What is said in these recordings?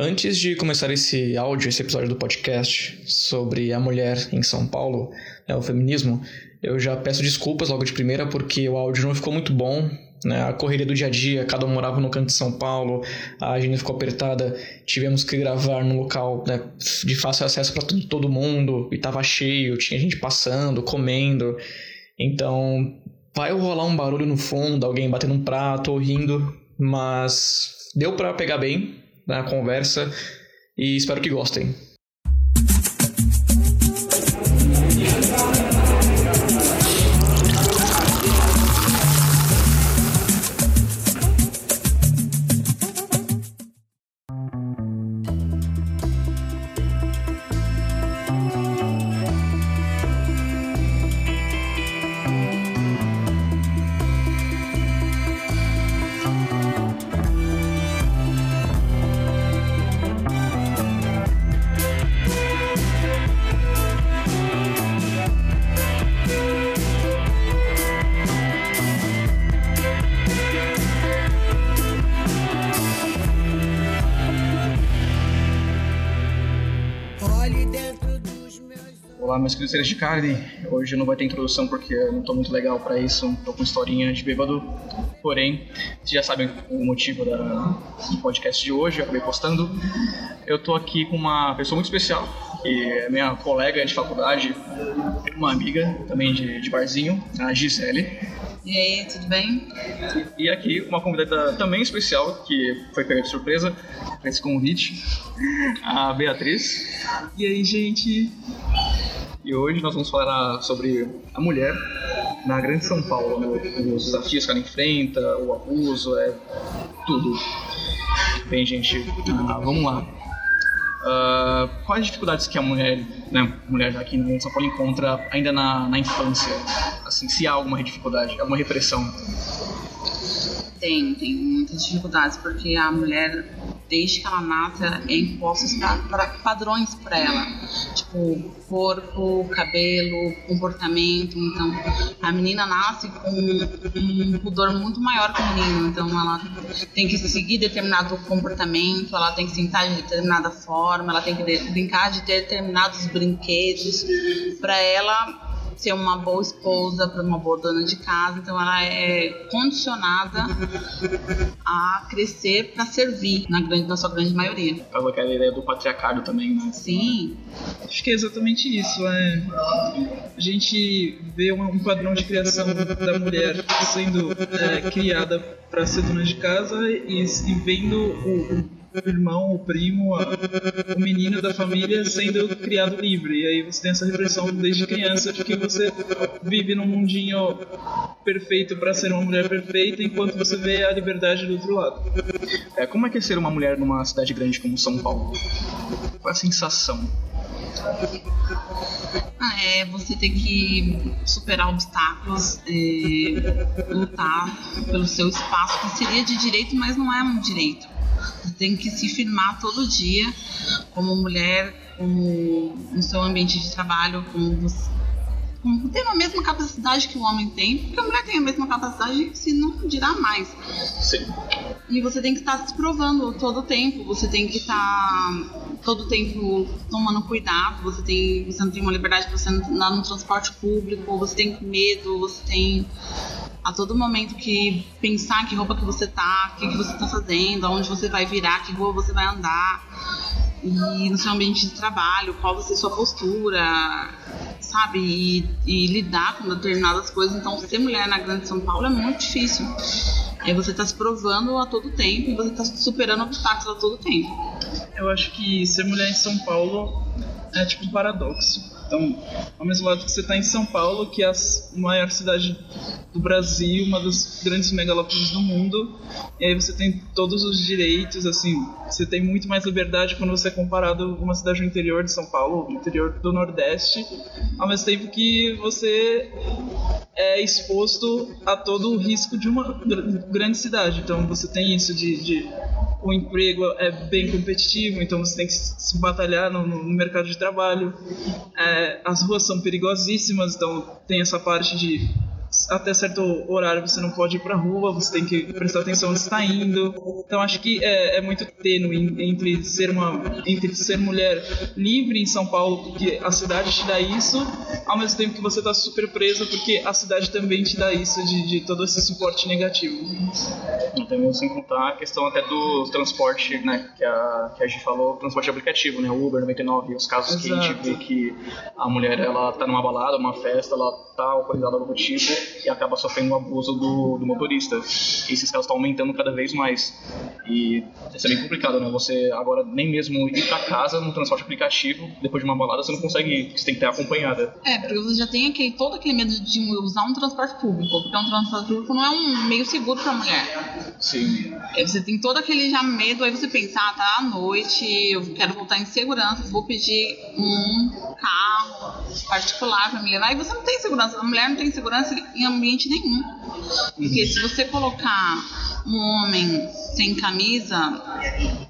Antes de começar esse áudio, esse episódio do podcast sobre a mulher em São Paulo, né, o feminismo, eu já peço desculpas logo de primeira porque o áudio não ficou muito bom. Né? A correria do dia a dia, cada um morava no canto de São Paulo, a agenda ficou apertada, tivemos que gravar num local né, de fácil acesso para todo mundo, e estava cheio, tinha gente passando, comendo. Então, vai rolar um barulho no fundo, alguém batendo um prato ou rindo, mas deu para pegar bem, na conversa e espero que gostem. Meus queridos seres de carne. Hoje não vai ter introdução porque eu não estou muito legal para isso, tô com historinha de bêbado. Porém, vocês já sabem o motivo da, do podcast de hoje, eu acabei postando. Eu tô aqui com uma pessoa muito especial, que é minha colega de faculdade, uma amiga também de, de barzinho, a Gisele. E aí, tudo bem? E aqui uma convidada também especial, que foi pega de surpresa esse convite, a Beatriz. E aí, gente? E hoje nós vamos falar sobre a mulher na Grande São Paulo, né? os desafios que ela enfrenta, o abuso, é tudo. Bem, gente, uh, vamos lá. Uh, quais dificuldades que a mulher, né, mulher aqui na Grande São Paulo encontra ainda na, na infância? Assim, se há alguma dificuldade, alguma repressão? Tem, tem muitas dificuldades, porque a mulher desde que ela nasce, é impostos para padrões para ela, tipo corpo, cabelo, comportamento. Então, a menina nasce com um pudor muito maior que o menino, então ela tem que seguir determinado comportamento, ela tem que sentar de determinada forma, ela tem que brincar de determinados brinquedos para ela ser uma boa esposa, para uma boa dona de casa. Então ela é condicionada a crescer para servir na grande, na sua grande maioria. Tava aquela ideia do patriarcado também, né? Sim. Acho que é exatamente isso. É. A gente vê um padrão de criação da mulher sendo é, criada para ser dona de casa e, e vendo o, o irmão, o primo, a, o menino da família sendo criado livre. E aí você tem essa repressão desde criança de que você vive num mundinho perfeito para ser uma mulher perfeita, enquanto você vê a liberdade do outro lado. É, como é que é ser uma mulher numa cidade grande como São Paulo? Qual é a sensação? Ah, é você ter que superar obstáculos, é, lutar pelo seu espaço, que seria de direito, mas não é um direito. Você tem que se firmar todo dia como mulher, como no seu ambiente de trabalho, como você tem a mesma capacidade que o homem tem, porque a mulher tem a mesma capacidade, se não dirá mais. Sim. E você tem que estar se provando todo o tempo, você tem que estar todo o tempo tomando cuidado, você tem, você não tem uma liberdade para você andar no transporte público, você tem medo, você tem a todo momento que pensar que roupa que você tá, o que, que você tá fazendo, aonde você vai virar, que rua você vai andar, e no seu ambiente de trabalho, qual vai ser sua postura, sabe? E, e lidar com determinadas coisas. Então, ser mulher na Grande São Paulo é muito difícil. Aí você está se provando a todo tempo e você está superando obstáculos a todo tempo. Eu acho que ser mulher em São Paulo é tipo um paradoxo então, ao mesmo lado que você está em São Paulo, que é a maior cidade do Brasil, uma das grandes megalópolis do mundo, e aí você tem todos os direitos, assim, você tem muito mais liberdade quando você é comparado com uma cidade do interior de São Paulo, interior do Nordeste, ao mesmo tempo que você é exposto a todo o risco de uma grande cidade. Então, você tem isso de, de o emprego é bem competitivo, então você tem que se batalhar no, no mercado de trabalho. É, as ruas são perigosíssimas, então tem essa parte de até certo horário você não pode ir pra rua, você tem que prestar atenção onde está indo. Então acho que é, é muito tênue entre ser uma entre ser mulher livre em São Paulo, porque a cidade te dá isso, ao mesmo tempo que você está super presa, porque a cidade também te dá isso de, de todo esse suporte negativo. Então, sem contar a questão até do transporte, né, que a, que a gente falou, transporte aplicativo, né, Uber 99, os casos Exato. que a gente vê que a mulher, ela tá numa balada, uma festa, ela tá alcoolizada algum tipo e acaba sofrendo um abuso do, do motorista. E esses casos estão aumentando cada vez mais. E isso é bem complicado, né, você agora nem mesmo ir para casa no transporte aplicativo, depois de uma balada, você não consegue, você tem que ter acompanhada. É, porque você já tem aquele, todo aquele medo de usar um transporte público, porque um transporte público não é um meio seguro para mulher. Sim. Aí você tem todo aquele já medo, aí você pensa, ah, tá à noite, eu quero voltar em segurança, vou pedir um carro particular levar, e você não tem segurança, a mulher não tem segurança em ambiente nenhum. Porque se você colocar um homem sem camisa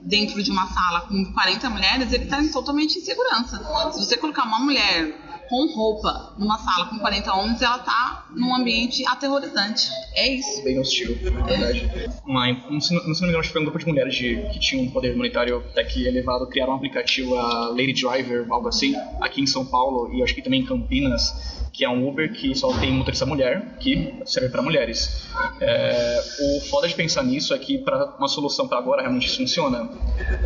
dentro de uma sala com 40 mulheres, ele está totalmente em segurança. Se você colocar uma mulher com roupa numa sala com 40 homens, ela tá num ambiente aterrorizante. É isso. Bem hostil, na verdade. É. Uma, não, se não me engano, acho que foi um grupo de mulheres de, que tinham um poder monetário até que elevado, criaram um aplicativo, a Lady Driver, algo assim, aqui em São Paulo e acho que também em Campinas que é um Uber que só tem motorista mulher, que serve para mulheres. É, o foda de pensar nisso é que para uma solução para agora realmente funciona.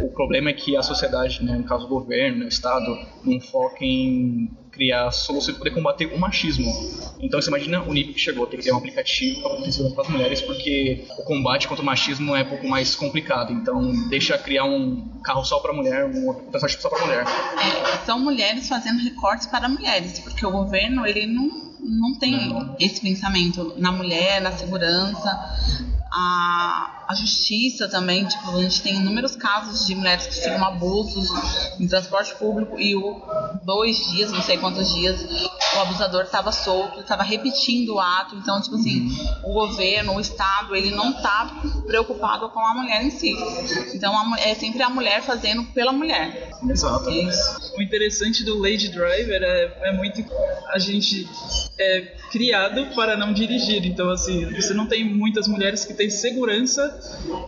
O problema é que a sociedade, né, no caso o governo, o Estado, não foca em criar soluções para poder combater o machismo. Então você imagina o nível que chegou, ter que ter um aplicativo para as mulheres, porque o combate contra o machismo é um pouco mais complicado. Então deixa criar um carro só para mulher, um transporte só para mulher. É, são mulheres fazendo recortes para mulheres, porque o governo ele não não tem esse pensamento na mulher, na segurança a, a justiça também, tipo, a gente tem inúmeros casos de mulheres que sofreram abusos em transporte público e o dois dias, não sei quantos dias, o abusador estava solto, estava repetindo o ato. Então, tipo assim, o governo, o Estado, ele não está preocupado com a mulher em si. Então, a, é sempre a mulher fazendo pela mulher. Exato. É isso. O interessante do Lady Driver é, é muito a gente é criado para não dirigir. Então, assim, você não tem muitas mulheres que têm segurança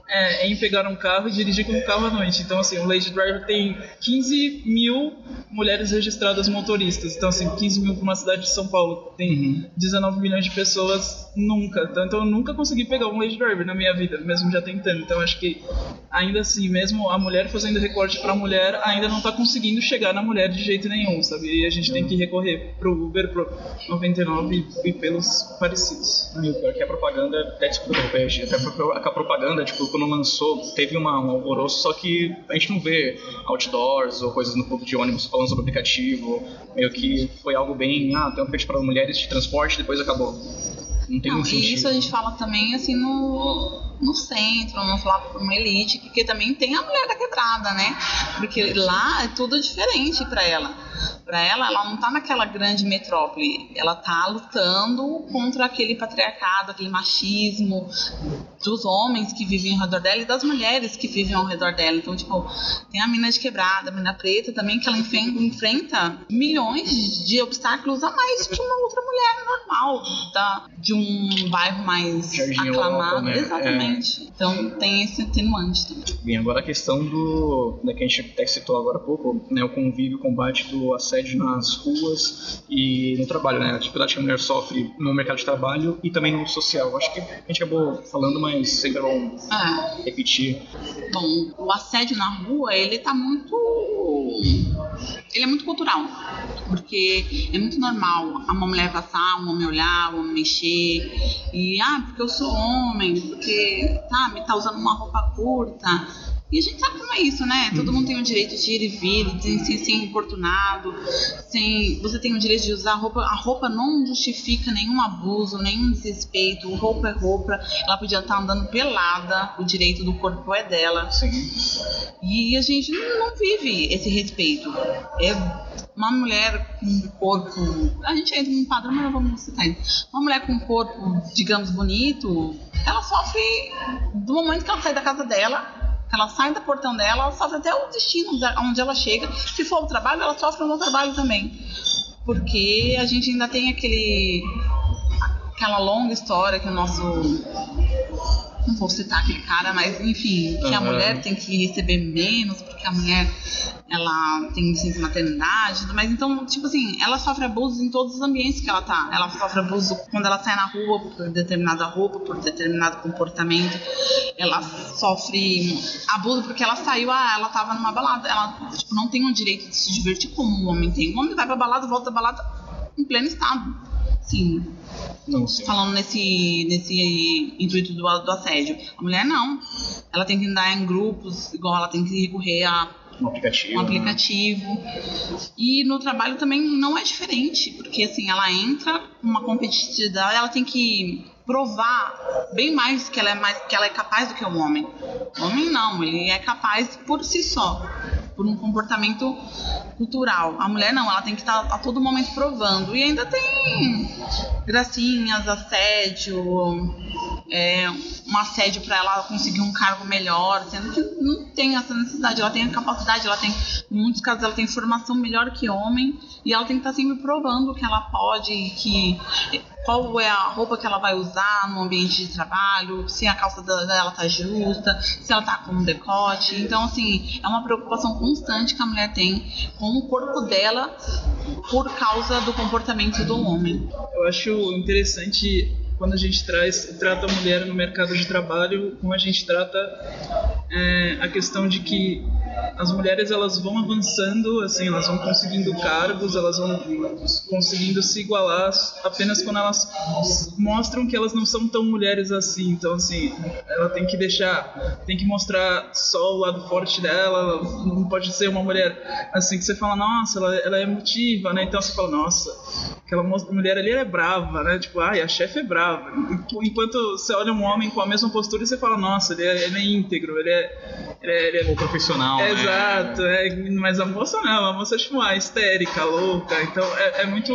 é, em pegar um carro e dirigir com um carro à noite. Então, assim, o Lady Driver tem 15 mil mulheres registradas motoristas. Então, assim, 15 mil para uma cidade de São Paulo tem uhum. 19 milhões de pessoas nunca. Então, eu nunca consegui pegar um Lady Driver na minha vida, mesmo já tentando. Então, acho que ainda assim, mesmo a mulher fazendo recorte para a mulher, ainda não está conseguindo chegar na mulher de jeito nenhum, sabe? E a gente tem que recorrer pro Uber, pro 99 e pelos parecidos. E o pior é que a propaganda, até desculpa, até a propaganda, tipo, quando lançou, teve uma, um alvoroço, só que a gente não vê outdoors ou coisas no ponto de ônibus falando sobre aplicativo, meio que foi algo bem, ah, tem um aplicativo para mulheres de transporte, depois acabou. Não tem não, muito sentido. Isso a gente fala também, assim, no, no centro, vamos falar para uma elite, porque também tem a mulher da quebrada, né? Porque lá é tudo diferente para ela. Para ela, ela não está naquela grande metrópole, ela está lutando contra aquele patriarcado, aquele machismo dos homens que vivem ao redor dela e das mulheres que vivem ao redor dela. Então, tipo, tem a mina de quebrada, a mina preta também, que ela enfrenta milhões de obstáculos a mais que uma outra mulher normal, tá? de um bairro mais Jardim aclamado. Europa, né? Exatamente. É. Então, tem esse atenuante também. Bem, agora a questão do, né, que a gente até citou agora há pouco, né, o convívio, o combate do assédio assédio nas ruas e no trabalho, né? A dificuldade que a mulher sofre no mercado de trabalho e também no social. Acho que a gente acabou falando, mas sempre é bom é. repetir. Bom, o assédio na rua, ele tá muito. Ele é muito cultural. Porque é muito normal uma mulher passar, um homem olhar, um homem mexer. E, ah, porque eu sou homem, porque, tá, me tá usando uma roupa curta e a gente sabe como é isso, né? Todo mundo tem o direito de ir e vir, sem, ser importunado, sem, você tem o direito de usar roupa. A roupa não justifica nenhum abuso, nenhum desrespeito. Roupa é roupa. Ela podia estar andando pelada, o direito do corpo é dela. Sim. E a gente não vive esse respeito. É uma mulher com um corpo. A gente entra num padrão, mas vamos citar isso. Uma mulher com um corpo, digamos, bonito, ela sofre do momento que ela sai da casa dela ela sai do portão dela, ela sofre até o destino onde ela chega. Se for o trabalho, ela sofre no trabalho também. Porque a gente ainda tem aquele aquela longa história que o nosso não vou citar aquele cara, mas enfim, que a mulher tem que receber menos porque a mulher ela tem licença maternidade, mas então, tipo assim, ela sofre abusos em todos os ambientes que ela tá. Ela sofre abuso quando ela sai na rua por determinada roupa, por determinado comportamento. Ela sofre abuso porque ela saiu, ah, ela tava numa balada. Ela, tipo, não tem o direito de se divertir como um homem tem. O homem vai pra balada, volta da balada em pleno estado. Sim. Não, sim. Falando nesse, nesse intuito do, do assédio. A mulher não. Ela tem que andar em grupos, igual ela tem que recorrer a um aplicativo. um aplicativo. E no trabalho também não é diferente, porque assim, ela entra uma competitividade, ela tem que provar bem mais que ela é mais que ela é capaz do que o homem. O homem não, ele é capaz por si só, por um comportamento cultural. A mulher não, ela tem que estar a todo momento provando. E ainda tem gracinhas, assédio, é, um assédio para ela conseguir um cargo melhor, sendo que não tem essa necessidade. Ela tem a capacidade, ela tem, em muitos casos, ela tem formação melhor que homem e ela tem que estar sempre provando que ela pode, que qual é a roupa que ela vai usar no ambiente de trabalho, se a calça dela tá justa, se ela tá com um decote. Então, assim, é uma preocupação constante que a mulher tem com o corpo dela por causa do comportamento do homem. Eu acho interessante quando a gente traz, trata a mulher no mercado de trabalho, como a gente trata é, a questão de que as mulheres elas vão avançando, assim, elas vão conseguindo cargos, elas vão conseguindo se igualar apenas quando elas mostram que elas não são tão mulheres assim. Então, assim, ela tem que deixar, tem que mostrar só o lado forte dela, não pode ser uma mulher assim que você fala, nossa, ela, ela é emotiva, né? Então você fala, nossa, aquela mulher ali é brava, né? Tipo, ai, a chefe é brava. Enquanto você olha um homem com a mesma postura e você fala, nossa, ele é, ele é íntegro, ele é, ele é, ele é profissional. É, né? Exato, é, mas a moça não, a moça é tipo uma histérica, louca. Então é, é, muito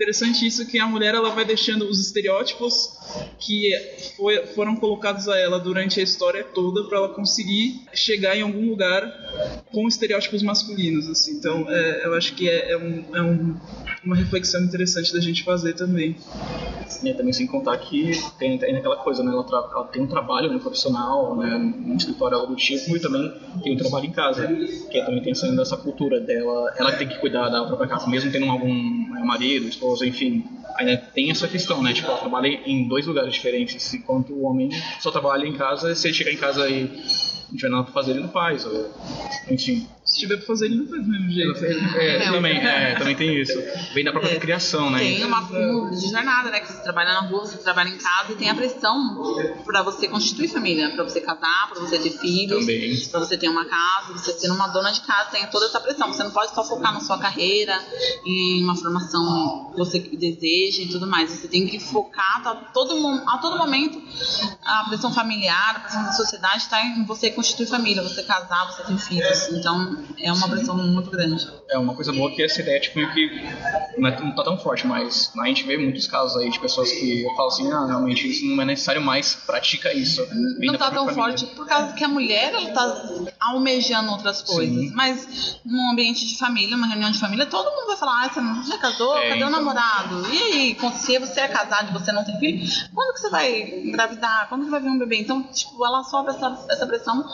interessante isso que a mulher ela vai deixando os estereótipos que foi, foram colocados a ela durante a história toda para ela conseguir chegar em algum lugar com estereótipos masculinos. Assim. Então é, eu acho que é, é um, é um, uma reflexão interessante da gente fazer também. E também sem contar que tem, tem aquela coisa, né? Ela, tra, ela tem um trabalho né, profissional, né, um escritório algo do tipo, e também tem um trabalho em casa, que também tem dessa cultura dela, ela tem que cuidar da própria casa, mesmo tendo algum né, marido, esposa, enfim. Ainda tem essa questão, né? Tipo, ela trabalha em dois lugares diferentes, enquanto o homem só trabalha em casa, se ele chegar em casa e não tiver nada pra fazer, ele não faz, ou, enfim. Se tiver pra fazer, ele não faz do mesmo jeito. É, é, também, é, também tem isso. Vem da própria é, criação, né? Tem uma acúmulo de jornada, né? Que você trabalha na rua, você trabalha em casa e tem a pressão pra você constituir família, pra você casar, pra você ter filhos, também. pra você ter uma casa, você ser uma dona de casa, tem toda essa pressão. Você não pode só focar na sua carreira, em uma formação que você deseja e tudo mais. Você tem que focar tá, todo, a todo momento a pressão familiar, a pressão da sociedade está em você constituir família, você casar, você ter filhos. Então, é uma pressão muito grande. É uma coisa boa que essa ideia tipo, que não, é, não tá tão forte, mas a gente vê muitos casos aí de pessoas que falam assim, ah, realmente isso não é necessário mais, pratica isso. Não tá tão família. forte por causa que a mulher ela tá almejando outras coisas, Sim. mas num ambiente de família, uma reunião de família, todo mundo vai falar, ah, você não já casou? É, Cadê então... o namorado? E aí, se você é casado e você não tem filho, quando que você vai engravidar? Quando que vai vir um bebê? Então, tipo, ela sofre essa, essa pressão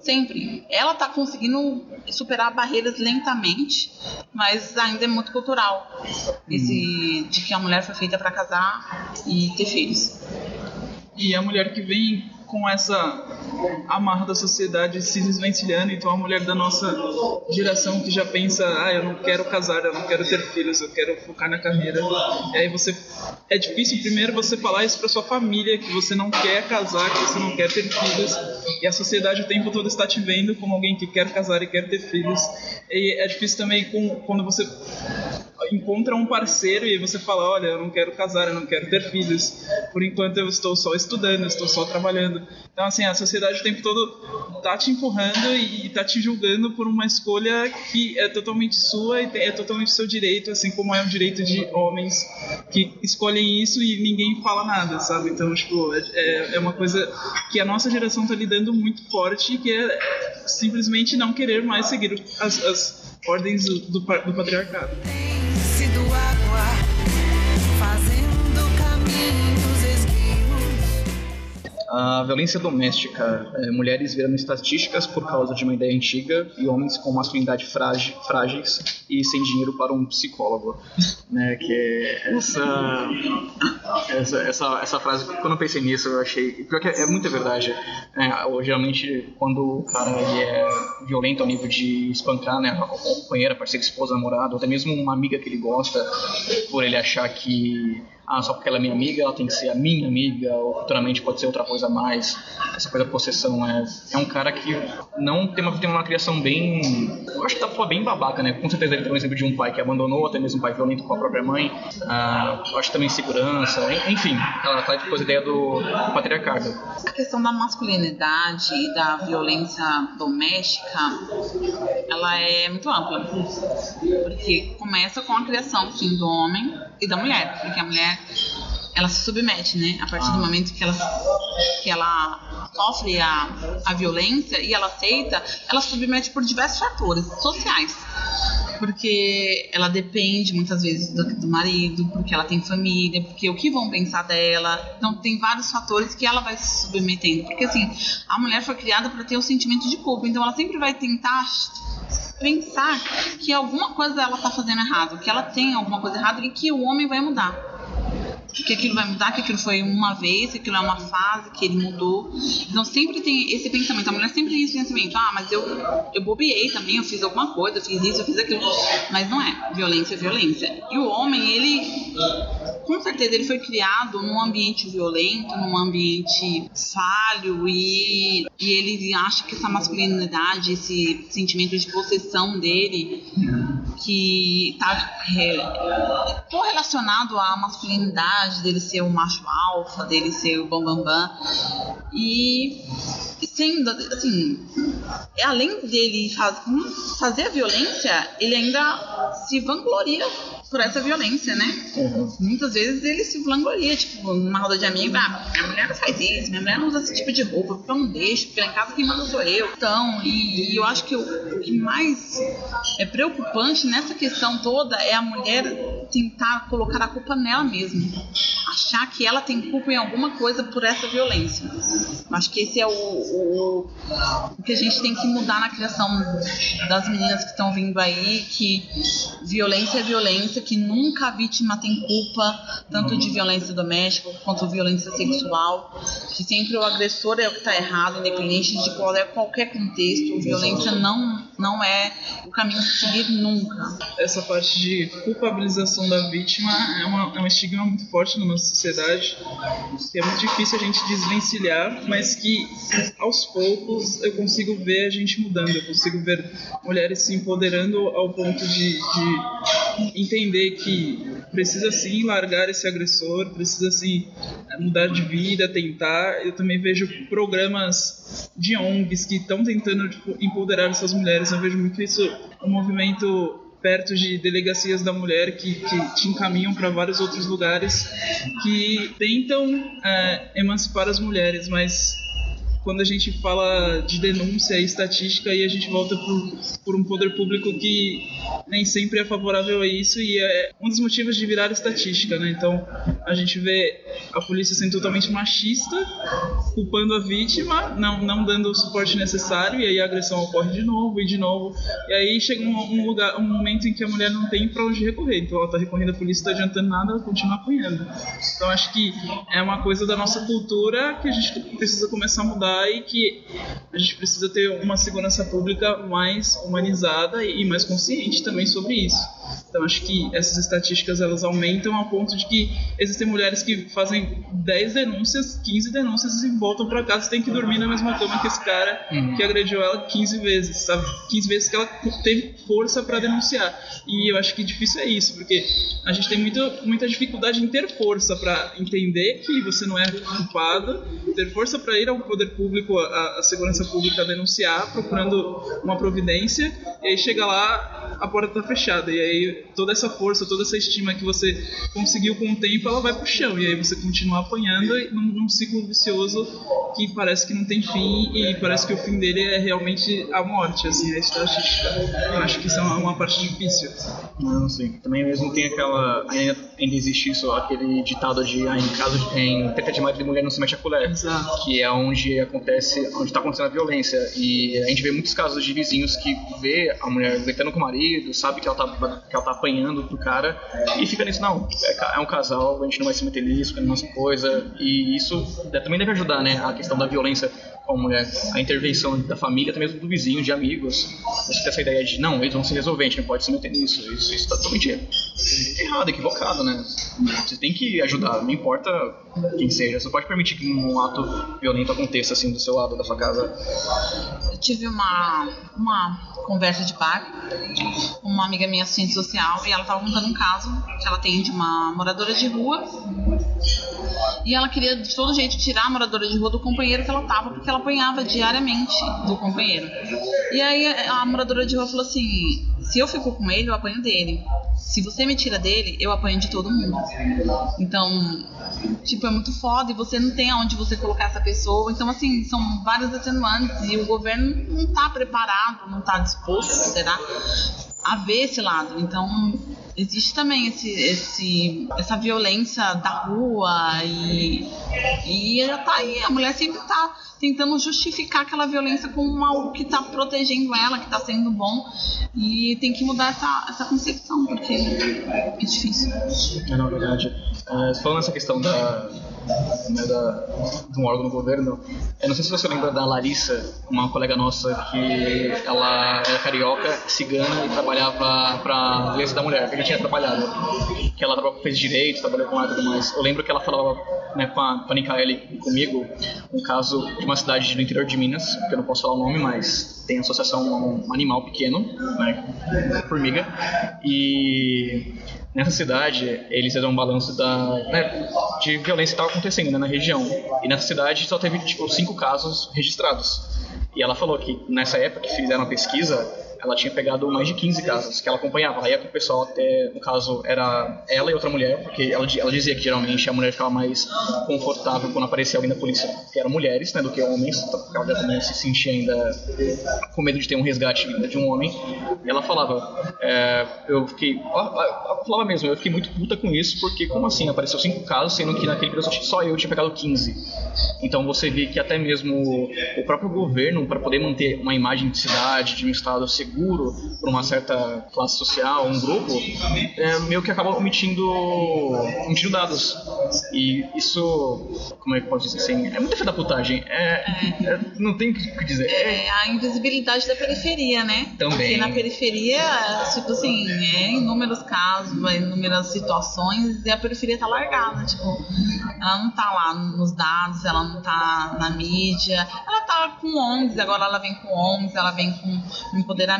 sempre. Ela tá conseguindo superar barreiras lentamente, mas ainda é muito cultural. Esse de que a mulher foi feita para casar e ter filhos. E a mulher que vem com essa amarra da sociedade se desvencilhando. Então, a mulher da nossa geração que já pensa: ah, eu não quero casar, eu não quero ter filhos, eu quero focar na carreira. E aí você. É difícil, primeiro, você falar isso para sua família: que você não quer casar, que você não quer ter filhos. E a sociedade o tempo todo está te vendo como alguém que quer casar e quer ter filhos. E é difícil também com, quando você encontra um parceiro e você fala, olha, eu não quero casar, eu não quero ter filhos. Por enquanto eu estou só estudando, eu estou só trabalhando. Então assim, a sociedade o tempo todo tá te empurrando e, tá te julgando por uma escolha que é totalmente sua e é totalmente seu direito, assim como é o direito de homens que escolhem isso e ninguém fala nada, sabe? Então, tipo, é, é uma coisa que a nossa geração tá lidando muito forte, que é simplesmente não querer mais seguir as, as ordens do, do, do patriarcado. A violência doméstica, é, mulheres virando estatísticas por causa de uma ideia antiga e homens com masculinidade frágil, frágeis e sem dinheiro para um psicólogo, né? Que essa essa, essa, essa frase quando eu pensei nisso eu achei pior que é, é muita verdade. É, geralmente quando o cara ele é violento ao nível de espancar, né, a companheira, parceira, esposa, namorado, ou até mesmo uma amiga que ele gosta, por ele achar que ah, só porque ela é minha amiga, ela tem que ser a minha amiga, ou futuramente pode ser outra coisa a mais. Essa coisa da possessão é, é um cara que não tem uma, tem uma criação bem. Eu acho que tá pra bem babaca, né? Com certeza ele tem um exemplo de um pai que abandonou, até mesmo um pai violento com a própria mãe. Ah, eu acho também segurança, enfim, ela tá depois a ideia do patriarcado. A questão da masculinidade e da violência doméstica, ela é muito ampla. Porque começa com a criação, sim, do homem e da mulher. Porque a mulher ela se submete, né? A partir ah. do momento que ela, que ela sofre a, a violência e ela aceita, ela se submete por diversos fatores sociais. Porque ela depende muitas vezes do, do, marido, porque ela tem família, porque o que vão pensar dela. Então tem vários fatores que ela vai se submetendo. Porque assim, a mulher foi criada para ter o sentimento de culpa, então ela sempre vai tentar pensar que alguma coisa ela está fazendo errado, que ela tem alguma coisa errada e que o homem vai mudar que aquilo vai mudar, que aquilo foi uma vez, que aquilo é uma fase, que ele mudou. Então sempre tem esse pensamento. A mulher sempre tem esse pensamento: ah, mas eu, eu bobeei também, eu fiz alguma coisa, eu fiz isso, eu fiz aquilo. Mas não é. Violência é violência. E o homem, ele, com certeza, ele foi criado num ambiente violento, num ambiente falho e, e ele acha que essa masculinidade, esse sentimento de possessão dele, que está é, correlacionado à masculinidade, dele ser o macho alfa, dele ser o bambambam. Bam, bam. E sendo assim, além dele faz, fazer a violência, ele ainda se vangloria por essa violência, né? Uhum. Muitas vezes ele se vangloria, tipo, numa roda de amigos, ah, minha mulher não faz isso, minha mulher não usa esse tipo de roupa, porque eu não deixo, porque lá em casa quem manda sou eu. Então, e, e eu acho que o, o, que mais é preocupante nessa questão toda é a mulher tentar colocar a culpa nela mesma. Achar que ela tem culpa em alguma coisa por essa violência. Acho que esse é o, o, o que a gente tem que mudar na criação das meninas que estão vindo aí, que violência é violência que nunca a vítima tem culpa, tanto de violência doméstica quanto violência sexual, que sempre o agressor é o que está errado, independente de qual é qualquer contexto. Violência não, não é o caminho a seguir nunca. Essa parte de culpabilização da vítima é, uma, é um estigma muito forte na nossa sociedade, que é muito difícil a gente desvencilhar, mas que aos poucos eu consigo ver a gente mudando, eu consigo ver mulheres se empoderando ao ponto de, de entender que precisa sim largar esse agressor, precisa sim mudar de vida, tentar. Eu também vejo programas de ONGs que estão tentando tipo, empoderar essas mulheres. Eu vejo muito isso, um movimento perto de delegacias da mulher que, que te encaminham para vários outros lugares que tentam é, emancipar as mulheres, mas quando a gente fala de denúncia e estatística e a gente volta por, por um poder público que nem sempre é favorável a isso e é um dos motivos de virar estatística, né? Então a gente vê a polícia sendo totalmente machista, culpando a vítima, não, não dando suporte necessário e aí a agressão ocorre de novo e de novo e aí chega um, um lugar, um momento em que a mulher não tem para onde recorrer, então ela está recorrendo à polícia, está adiantando nada, ela continua apanhando. Então acho que é uma coisa da nossa cultura que a gente precisa começar a mudar e que a gente precisa ter uma segurança pública mais humanizada e mais consciente também sobre isso. Então acho que essas estatísticas elas aumentam ao ponto de que existem mulheres que fazem 10 denúncias, 15 denúncias e voltam para casa e tem que dormir na mesma cama que esse cara uhum. que agrediu ela 15 vezes, sabe? 15 vezes que ela teve força para denunciar. E eu acho que difícil é isso, porque a gente tem muito, muita dificuldade em ter força para entender que você não é culpado, ter força para ir ao poder público, a, a segurança pública denunciar, procurando uma providência, e aí chega lá, a porta tá fechada. E aí toda essa força, toda essa estima que você conseguiu com o tempo, ela vai pro chão. E aí você continua apanhando num, num ciclo vicioso que parece que não tem fim e parece que o fim dele é realmente a morte, assim, a estatística. Eu acho que isso é uma, parte difícil. Não, sim. Também mesmo tem aquela. Ainda, ainda existe isso, aquele ditado de ah, em caso de, em treta de marido e mulher não se mete a colher. Exato. Que é onde acontece, onde está acontecendo a violência. E a gente vê muitos casos de vizinhos que vê a mulher gritando com o marido, sabe que ela tá, que ela tá apanhando pro cara, e fica nisso, não, é, é um casal, a gente não vai se meter nisso, é nossa coisa. E isso é, também deve ajudar, né? A questão da violência com a mulher, a intervenção da família, até mesmo do vizinho, de amigos. Você tem essa ideia de, não, eles vão se resolver, a gente não pode se meter nisso. Isso, isso tá totalmente errado, equivocado, né? Você tem que ajudar, não importa quem seja. Você pode permitir que um ato violento aconteça assim do seu lado, da sua casa. Eu tive uma, uma conversa de bar uma amiga minha assistente social e ela estava contando um caso que ela tem de uma moradora de rua e ela queria de todo jeito tirar a moradora de rua do companheiro que ela tava porque ela apanhava diariamente do companheiro. E aí a moradora de rua falou assim: se eu fico com ele, eu apanho dele. Se você me tira dele, eu apanho de todo mundo. Então, tipo, é muito foda e você não tem aonde você colocar essa pessoa. Então, assim, são vários atenuantes e o governo não tá preparado, não tá disposto, será? A ver esse lado. Então, existe também esse, esse, essa violência da rua e, e ela tá aí, a mulher sempre tá tentando justificar aquela violência como algo que tá protegendo ela, que tá sendo bom. E tem que mudar essa, essa concepção, porque é difícil. É, na verdade. É, falando nessa questão da, né, da, de um órgão do governo, eu não sei se você lembra da Larissa, uma colega nossa que ela era carioca, cigana e trabalhava para a da Mulher, que a gente tinha trabalhado. Que ela fez direito, trabalhou com ela e tudo mais. Eu lembro que ela falava né, com a, e comigo um caso de uma cidade do interior de Minas, que eu não posso falar o nome, mas tem associação a um animal pequeno, né, formiga, e nessa cidade eles fizeram um balanço da, né, de violência que estava acontecendo né, na região. E nessa cidade só teve tipo, cinco casos registrados. E ela falou que nessa época que fizeram a pesquisa, ela tinha pegado mais de 15 casos que ela acompanhava. Com o pessoal até, no caso, era ela e outra mulher, porque ela, ela dizia que geralmente a mulher ficava mais confortável quando aparecia alguém da polícia, que eram mulheres, né, do que homens, porque ela também se sentia ainda com medo de ter um resgate de um homem. E ela falava, é, eu fiquei, ela falava mesmo, eu fiquei muito puta com isso, porque como assim, apareceu cinco casos, sendo que naquele período só eu tinha pegado 15. Então você vê que até mesmo o próprio governo, para poder manter uma imagem de cidade, de um estado seguro para uma certa classe social, um grupo, é, meio que acaba omitindo, omitindo dados. E isso, como é que pode dizer assim, é muita filha da putagem. É, é, não tem o que dizer. É, É a invisibilidade da periferia, né? Também. Porque na periferia, tipo assim, é inúmeros casos, é inúmeras situações e a periferia tá largada, tipo, ela não tá lá nos dados, ela não tá na mídia, ela tá com ONGs, agora ela vem com ONGs, ela vem com empoderamento,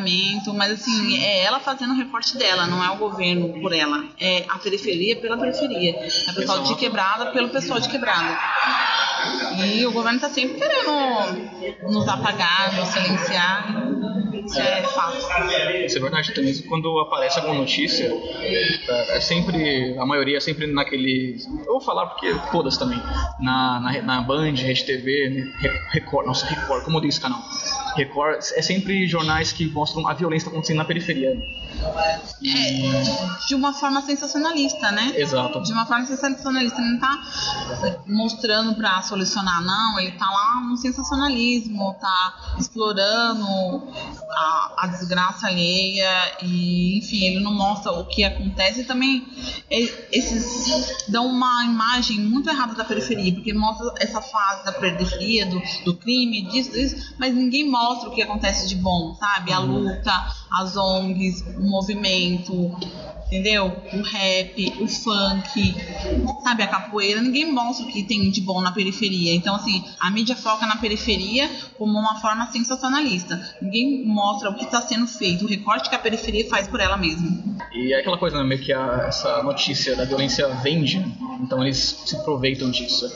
mas assim, é ela fazendo o recorte dela, não é o governo por ela, é a periferia pela periferia, é o pessoal de quebrada pelo pessoal de quebrada. E o governo tá sempre querendo nos apagar, nos silenciar. Isso é fato. Isso é verdade, mesmo quando aparece alguma notícia, é sempre, a maioria é sempre naquele, eu vou falar porque foda-se também, na, na, na Band, Rede TV, né, Re- Record, nossa, Record, como eu disse esse canal? Record, é sempre jornais que mostram a violência acontecendo na periferia. E, De uma forma sensacionalista, né? exato. De uma forma sensacionalista. Ele não tá mostrando pra solucionar, não. Ele tá lá no sensacionalismo, tá explorando a, a desgraça alheia e, enfim, ele não mostra o que acontece e também e- esses dão uma imagem muito errada da periferia, porque mostra essa fase da periferia, do, do crime, disso, disso, mas ninguém mostra o que acontece de bom, sabe? A luta, as ONGs, o movimento, entendeu? O rap, o funk, sabe? A capoeira, ninguém mostra o que tem de bom na periferia. Então, assim, a mídia foca na periferia como uma forma sensacionalista. Ninguém mostra o que está sendo feito, o recorte que a periferia faz por ela mesma. E é aquela coisa, né, meio que a, essa notícia da violência vende, então eles se aproveitam disso.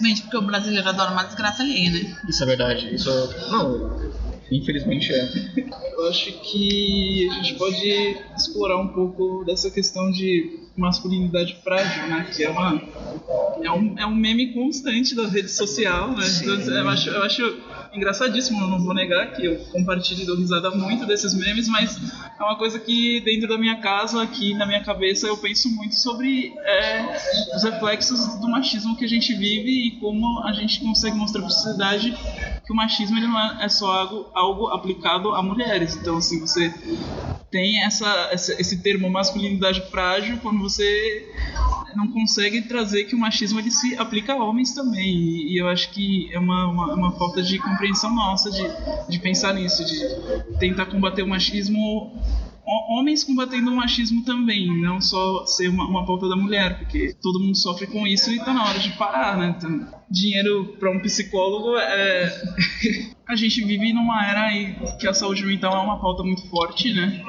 Gente, porque o brasileiro adora uma desgraça alheia, né? Isso é verdade. Isso. Não, infelizmente é. eu acho que a gente pode explorar um pouco dessa questão de masculinidade frágil, né? Que é uma é um, é um meme constante da rede social, né? Então, eu acho, eu acho engraçadíssimo, não vou negar que eu compartilho e dou risada muito desses memes, mas é uma coisa que dentro da minha casa, aqui na minha cabeça, eu penso muito sobre é, os reflexos do machismo que a gente vive e como a gente consegue mostrar para a sociedade que o machismo ele não é, é só algo, algo aplicado a mulheres. Então, assim, você tem essa, esse termo masculinidade frágil quando você não consegue trazer que o machismo ele se aplica a homens também. E, eu acho que é uma, uma, uma, falta de compreensão nossa de, de pensar nisso, de tentar combater o machismo homens combatendo o machismo também, não só ser uma, uma pauta da mulher, porque todo mundo sofre com isso e está na hora de parar, né? Então, dinheiro para um psicólogo é. a gente vive numa era aí que a saúde mental é uma pauta muito forte, né?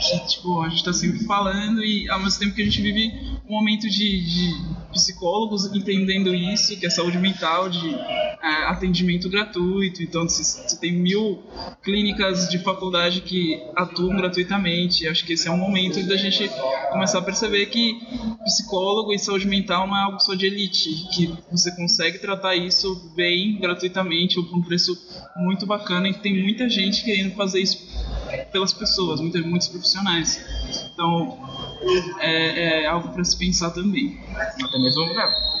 Que, tipo, a gente está sempre falando e ao mesmo tempo que a gente vive um momento de, de psicólogos entendendo isso, que é saúde mental, de é, atendimento gratuito. Então, você tem mil clínicas de faculdade que atuam gratuitamente. Acho que esse é um momento da gente começar a perceber que psicólogo e saúde mental não é algo só de elite, que você consegue tratar isso bem, gratuitamente, ou por um preço muito bacana, e tem muita gente querendo fazer isso pelas pessoas, muitos, muitos profissionais. Então, é, é algo para se pensar também. Até mesmo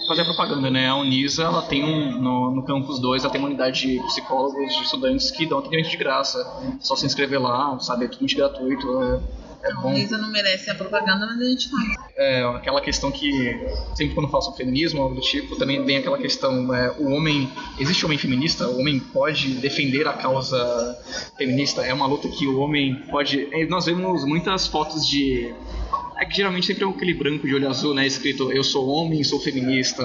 fazer propaganda, né? A Unisa, ela tem um, no, no campus 2, ela tem uma unidade de psicólogos, de estudantes que dão atendimento de graça. Só se inscrever lá, sabe? É tudo gratuito. É é bom. A Luísa não merece a propaganda, mas a gente faz. É, aquela questão que, sempre quando falo sobre feminismo, algo do tipo, também vem aquela questão, é, o homem, existe homem feminista? O homem pode defender a causa feminista? É uma luta que o homem pode... É, nós vemos muitas fotos de é que geralmente sempre é aquele branco de olho azul, né? Escrito eu sou homem, sou feminista,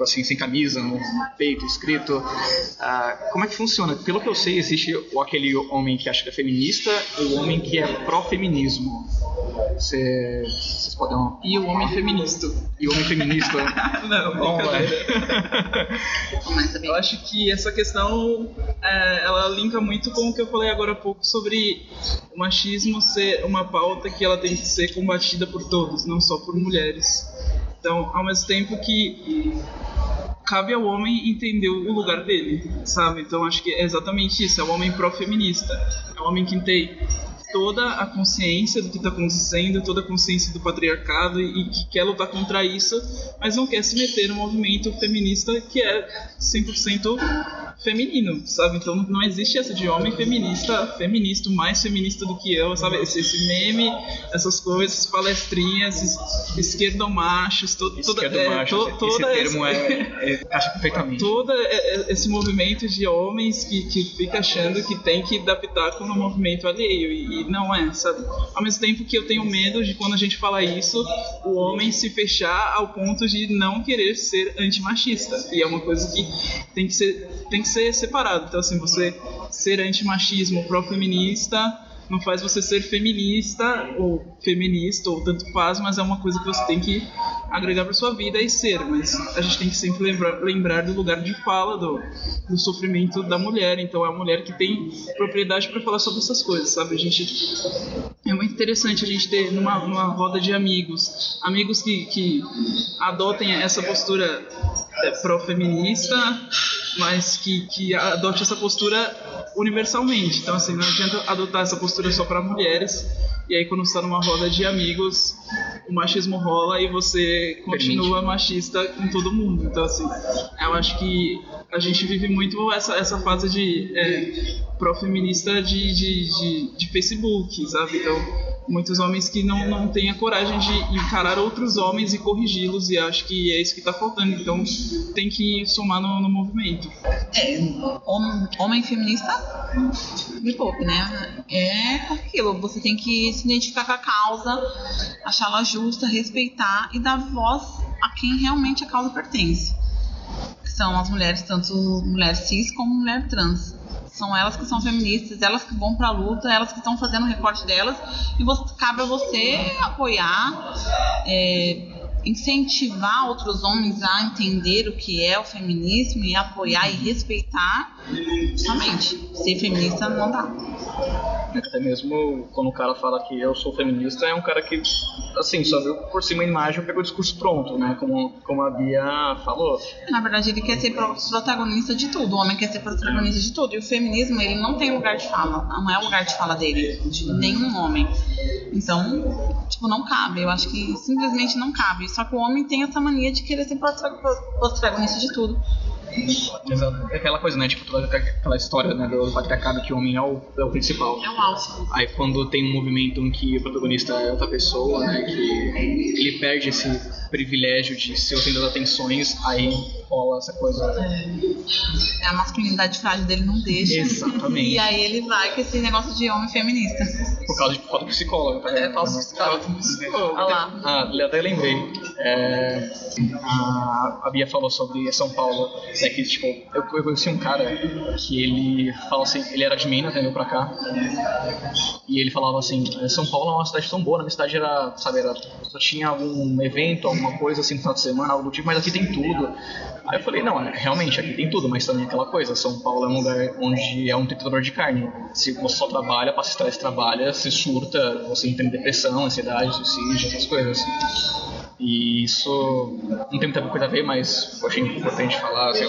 assim, sem camisa, no peito, escrito. Ah, como é que funciona? Pelo que eu sei, existe aquele homem que acha que é feminista e o homem que é pró-feminismo. Vocês podem. E o homem feminista. E o homem feminista. Não, brincadeira. eu acho que essa questão é, ela linka muito com o que eu falei agora há pouco sobre o machismo ser uma pauta que ela tem que ser combatida por todos, não só por mulheres. Então, ao mesmo tempo que cabe ao homem entender o lugar dele, sabe? Então acho que é exatamente isso, é o homem pró-feminista. É o homem que tem toda a consciência do que está acontecendo, toda a consciência do patriarcado e, que quer lutar contra isso, mas não quer se meter no movimento feminista que é 100% feminino, sabe? Então não existe essa de homem feminista, feminista, mais feminista do que eu, sabe? Esse, esse meme, essas coisas, palestrinhas, esses esquerdomachos, to, toda, é, macho, to, toda esse termo esse, é, é, acha perfeitamente. Todo é, é, esse movimento de homens que, que fica achando que tem que dar pitaco no movimento alheio e, e não é, sabe? Ao mesmo tempo que eu tenho medo de quando a gente fala isso, o homem se fechar ao ponto de não querer ser antimachista. E é uma coisa que tem que ser, tem que ser separado. Então, assim, você ser antimachismo, pró-feminista não faz você ser feminista ou feminista ou tanto faz, mas é uma coisa que você tem que agregar para sua vida e ser. Mas a gente tem que sempre lembrar, lembrar do lugar de fala do, do sofrimento da mulher. Então é a mulher que tem propriedade para falar sobre essas coisas, sabe? A gente é muito interessante a gente ter numa, numa roda de amigos, amigos que, que adotem essa postura é, pró-feminista, mas que, que adote essa postura universalmente. Então, assim, não adianta adotar essa postura só para mulheres. E aí, quando você está numa roda de amigos, o machismo rola e você continua Permite. machista com todo mundo. Então, assim, eu acho que a gente vive muito essa, essa fase de é, pró-feminista de, de, de, de Facebook, sabe? Então muitos homens que não, não têm a coragem de encarar outros homens e corrigi-los, e acho que é isso que está faltando. Então tem que somar no, no movimento. É, homem, homem feminista, me poupe, né? É aquilo, você tem que se identificar com a causa, achá-la justa, respeitar e dar voz a quem realmente a causa pertence. São as mulheres, tanto mulher cis como mulher trans são elas que são feministas, elas que vão para a luta, elas que estão fazendo o recorte delas e você, cabe a você apoiar, é, incentivar outros homens a entender o que é o feminismo e apoiar e respeitar. Somente ser feminista não dá. Até mesmo quando o cara fala que eu sou feminista, é um cara que, assim, só viu por cima a imagem e pegou o discurso pronto, né? Como, como a Bia falou. Na verdade, ele quer ser protagonista de tudo. O homem quer ser protagonista de tudo. E o feminismo, ele não tem lugar de fala. Não é o lugar de fala dele, de nenhum homem. Então, tipo, não cabe. Eu acho que simplesmente não cabe. Só que o homem tem essa mania de querer ser protagonista de tudo. Exato. É aquela coisa, né? Tipo, toda aquela história né, do patriarcado que o homem é o, é o principal. É o alfa. Aí quando tem um movimento em que o protagonista é outra pessoa, né? Que ele perde esse privilégio de ser o centro das atenções, aí rola essa coisa. É. a masculinidade frágil dele não deixa. Exatamente. e aí ele vai com esse negócio de homem feminista. Por causa de falta psicólogo. Tá? É, falta psicólogo. Olha lá. Ah, até lembrei. É, a, a Bia falou sobre São Paulo. É que, tipo, eu, eu conheci um cara que ele fala assim, ele era de Minas, veio pra cá. E ele falava assim, São Paulo é uma cidade tão boa, na minha cidade era, sabe, era, só tinha algum evento, alguma coisa assim no final de semana, algo do tipo, mas aqui tem tudo. Aí eu falei, não, é, realmente, aqui tem tudo, mas também é aquela coisa, São Paulo é um lugar onde é um tentador de carne. Se você só trabalha, passa estresse, trabalha, se surta, você entra em depressão, ansiedade, suicídio, essas coisas. E isso não tem muita coisa a ver, mas eu achei importante falar. Assim,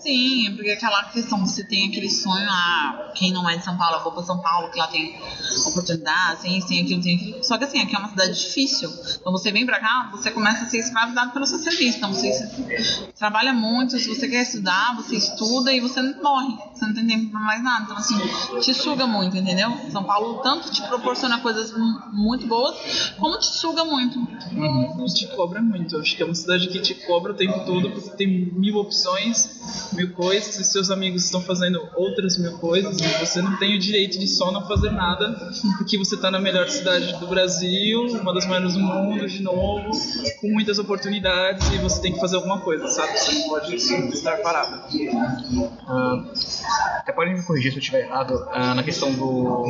Sim, porque aquela questão, você tem aquele sonho, ah, quem não é de São Paulo, eu vou pra São Paulo, que lá tem oportunidade, tem tem aquilo, tem aquilo. Só que assim, aqui é uma cidade difícil. Então você vem pra cá, você começa a ser escravizado pelo seu serviço. Então você trabalha muito, se você quer estudar, você estuda e você morre. Você não tem tempo pra mais nada. Então assim, te suga muito, entendeu? São Paulo tanto te proporciona coisas muito boas, como te suga muito. Uhum. Te cobra muito. Acho que é uma cidade que te cobra o tempo todo porque tem mil opções, mil coisas, e seus amigos estão fazendo outras mil coisas, e você não tem o direito de só não fazer nada, porque você está na melhor cidade do Brasil, uma das maiores do mundo, de novo, com muitas oportunidades, e você tem que fazer alguma coisa, sabe? Você não pode estar parado. Uh, até pode me corrigir se eu estiver errado, uh, na questão do,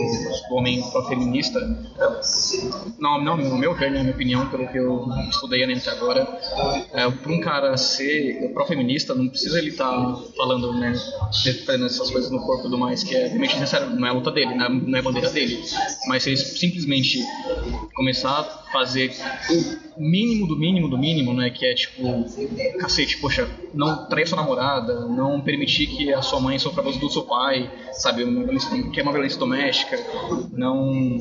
do homem pró-feminista. Uh, não, não, no meu ver, né, minha opinião, pelo que eu estudei né, até agora, é, para um cara ser pró-feminista, não precisa ele estar tá falando, né, fazendo essas coisas no corpo tudo mais, que é realmente necessário, não é a luta dele, não é, não é a bandeira dele. Mas se ele simplesmente começar fazer o mínimo do mínimo do mínimo, né, que é tipo, cacete, poxa, não trair sua namorada, não permitir que a sua mãe sofra abuso do seu pai, sabe, que é uma violência doméstica, não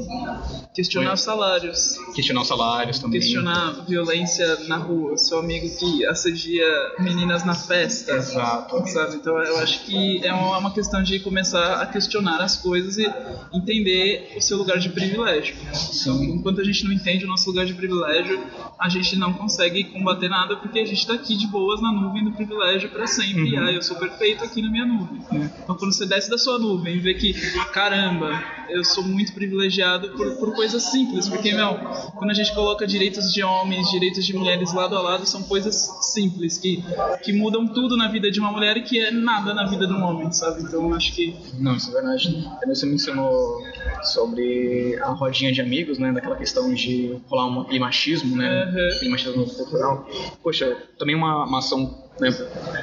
questionar os salários, questionar os salários também, questionar violência na rua, seu amigo que assedia meninas na festa, exato, sabe, então eu acho que é uma questão de começar a questionar as coisas e entender o seu lugar de privilégio. Então, enquanto a gente não entende o nosso lugar de privilégio, a gente não consegue combater nada porque a gente está aqui de boas na nuvem do privilégio para sempre. Uhum. Ah, eu sou perfeito aqui na minha nuvem. Uhum. Então, quando você desce da sua nuvem e vê que, caramba, eu sou muito privilegiado por, por coisas simples, porque, meu, quando a gente coloca direitos de homens, direitos de mulheres lado a lado, são coisas simples que, que mudam tudo na vida de uma mulher e que é nada na vida de um homem, sabe? Então, acho que. Não, isso é verdade. Você mencionou sobre a rodinha de amigos, né? Daquela questão de rolar um, aquele machismo, né? Uhum. Aquele machismo cultural. Poxa, também uma, uma ação né,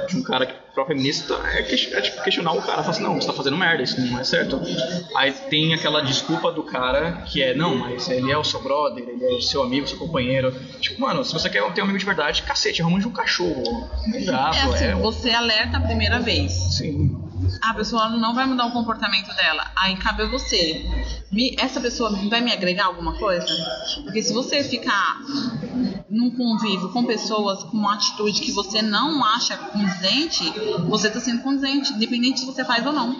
de um cara que pró-feminista é, que, é tipo, questionar o cara, falar assim, não, você tá fazendo merda, isso não é certo. Aí tem aquela desculpa do cara que é, não, mas ele é o seu brother, ele é o seu amigo, seu companheiro. Tipo, mano, se você quer ter um amigo de verdade, cacete, arruma um cachorro, um gato. É assim, é... você alerta a primeira vez. Sim a pessoa não vai mudar o comportamento dela. Aí cabe a você. Me, essa pessoa vai me agregar alguma coisa? Porque se você ficar num convívio com pessoas com uma atitude que você não acha condizente, você está sendo condizente, independente se você faz ou não.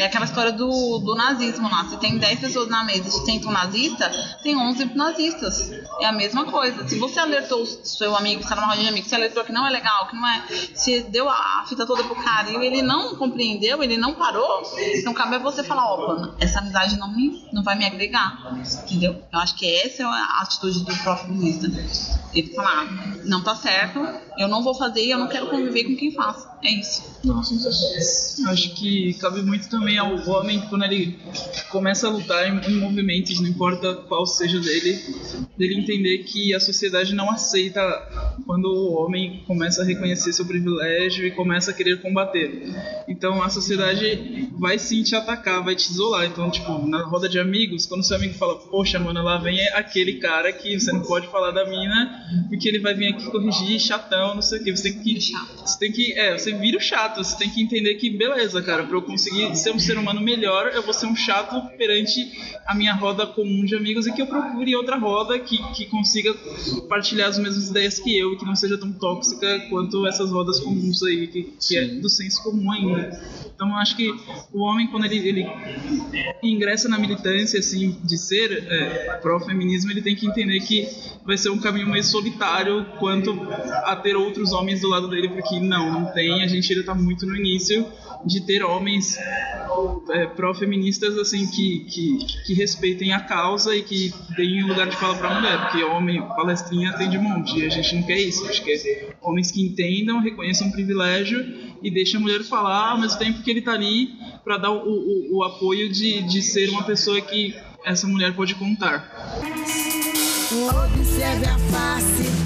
É aquela história do, do nazismo lá. Se tem 10 pessoas na mesa e tem um nazista, tem 11 nazistas. É a mesma coisa. Se você alertou o seu amigo, você tá numa rodinha de amigos, você alertou que não é legal, que não é. Se deu a fita toda pro cara e ele não compreendeu, ele não parou, então cabe a você falar: opa, essa amizade não, me, não vai me agregar. Entendeu? Eu acho que essa é a atitude do próprio feminista. Ele falar: ah, não tá certo, eu não vou fazer e eu não quero conviver com quem faz. É isso. Nossa, acho que cabe muito também ao homem quando ele começa a lutar em, em, movimentos, não importa qual seja dele, dele entender que a sociedade não aceita quando o homem começa a reconhecer seu privilégio e começa a querer combater. Então a sociedade vai sim te atacar, vai te isolar. Então, tipo, na roda de amigos, quando seu amigo fala, poxa, mano, lá vem aquele cara que você não pode falar da mina, porque ele vai vir aqui corrigir, chatão, não sei o que. Você tem que. Você tem que. É, você vira o chato, você tem que entender que, beleza, cara, pra eu conseguir ser um ser humano melhor, eu vou ser um chato perante a minha roda comum de amigos e que eu procure outra roda que, que consiga partilhar as mesmas ideias que eu e que não seja tão tóxica quanto essas rodas comuns aí, que, que é do senso comum ainda. Então eu acho que o homem, quando ele, ele ingressa na militância assim, de ser é, pró-feminismo, ele tem que entender que vai ser um caminho meio solitário quanto a ter outros homens do lado dele, porque não, não tem, a gente ainda está muito no início de ter homens é, pró-feministas assim que, que, que, respeitem a causa e que deem lugar de fala para a mulher, porque homem palestrinha tem de monte e a gente não quer isso, a gente quer homens que entendam, reconheçam o privilégio e deixem a mulher falar ao mesmo tempo que ele está ali para dar o, o, o apoio de, de ser uma pessoa que essa mulher pode contar. Observe a face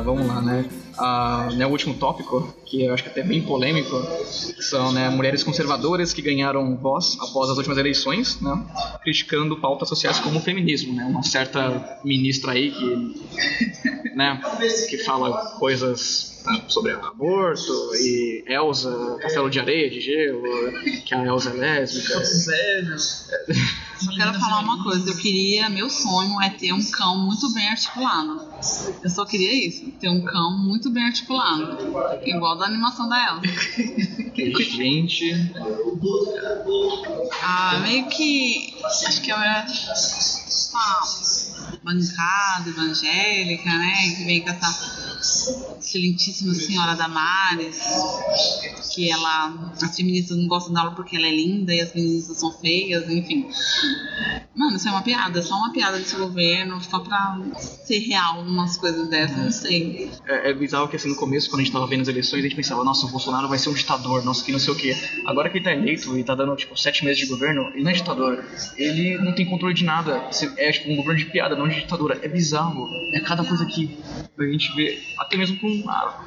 Uh, vamos lá, né? Uh, né, o último tópico, que eu acho que é até bem polêmico, são né, mulheres conservadoras que ganharam voz após as últimas eleições, né, criticando pautas sociais como o feminismo. Né, uma certa ministra aí que, né, que fala coisas sobre aborto e Elsa, Castelo de Areia, de Gelo, que a Elsa é lésbica. Só quero falar uma coisa, eu queria, meu sonho é ter um cão muito bem articulado. Eu só queria isso, ter um cão muito bem articulado. Igual da animação da Elsa. Gente. Ah, meio que. Acho que eu era. Ah, bancada evangélica, né? Que vem com essa excelentíssima senhora Damares, que ela. As feministas não gostam dela porque ela é linda e as feministas são feias, enfim. Mano, isso é uma piada, só uma piada desse governo, só pra ser real umas coisas dessas, não sei. É, é bizarro que assim, no começo, quando a gente tava vendo as eleições, a gente pensava, nossa, o Bolsonaro vai ser um ditador, nossa, que não sei o quê. Agora que ele tá eleito e tá dando, tipo, sete meses de governo, ele não é ditador. Ele não tem controle de nada. É, tipo, um governo de piada, não de ditadura. É bizarro. É cada coisa que a gente vê, até mesmo com a,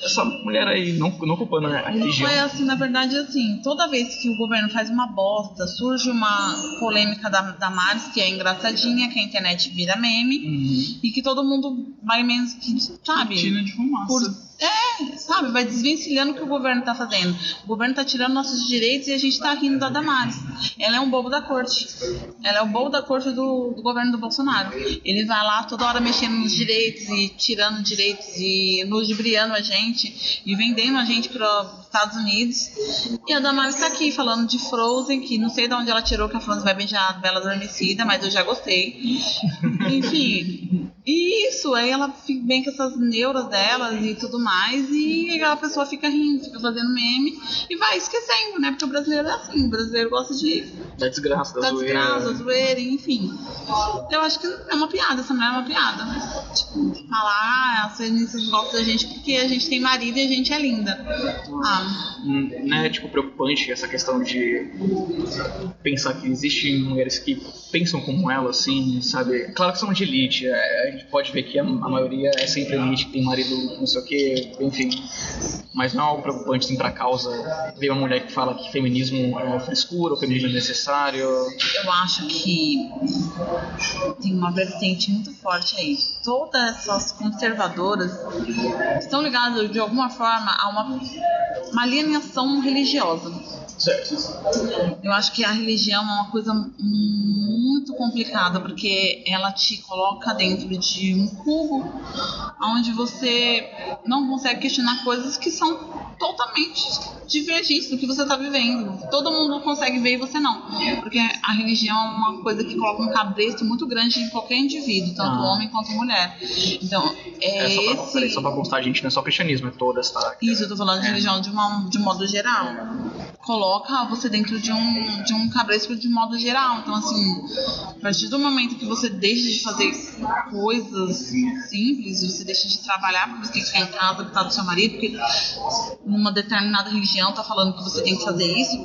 essa mulher aí, não, não culpando a religião. Foi assim, na verdade, assim, toda vez que o governo faz uma bosta, surge uma polêmica da, da Maris, que é engraçadinha, que a internet vira meme, uhum. e que todo mundo vai menos que, sabe? Cortina de fumaça. Por, é, sabe, vai desvencilhando o que o governo tá fazendo. O governo tá tirando nossos direitos e a gente tá rindo da Damares. Ela é um bobo da corte. Ela é o bobo da corte do, do governo do Bolsonaro. Ele vai lá toda hora mexendo nos direitos e tirando direitos e ludibriando a gente e vendendo a gente para Estados Unidos. E a Damares tá aqui falando de Frozen, que não sei de onde ela tirou que a Frozen vai beijar a Bela Adormecida, mas eu já gostei. Enfim, isso, aí ela vem com essas neuras delas e tudo mais, e a pessoa fica rindo, fica fazendo meme e vai esquecendo, né? Porque o brasileiro é assim, o brasileiro gosta de. Da desgraça, da, da zoeira. desgraça, da zoeira, enfim. Eu acho que é uma piada, essa mulher é uma piada. Tipo, falar, ah, as feministas gostam da gente porque a gente tem marido e a gente é linda. Ah. Hum, né, tipo, preocupante essa questão de pensar que existem mulheres que pensam como ela, assim, sabe? Claro que são de elite, é, a gente pode ver que a, maioria é sempre elite, que tem marido não sei o enfim. Mas não é algo preocupante, assim, pra causa ver uma mulher que fala que feminismo é frescura, o feminismo é necessário. Eu acho que tem uma vertente muito forte aí. Todas essas conservadoras estão ligadas de alguma forma a uma, uma alienação religiosa. Certo. Eu acho que a religião é uma coisa muito complicada porque ela te coloca dentro de um cubo onde você não consegue questionar coisas que são totalmente divergentes do que você está vivendo. Todo mundo consegue ver e você não. Porque a religião é uma coisa que coloca um cabresto muito grande em qualquer indivíduo, tanto ah. homem quanto mulher. Então, é, é só pra, esse... só pra constar, gente, não é só cristianismo, é toda essa. Isso, eu tô falando de é. religião de, uma, de um modo geral. Coloca você dentro de um, de um cabresto de modo geral. Então, assim, a partir do momento que você deixa de fazer coisas simples, você deixa de trabalhar porque você tem que ficar em casa, cuidar do seu marido, porque numa determinada religião tá falando que você tem que fazer isso.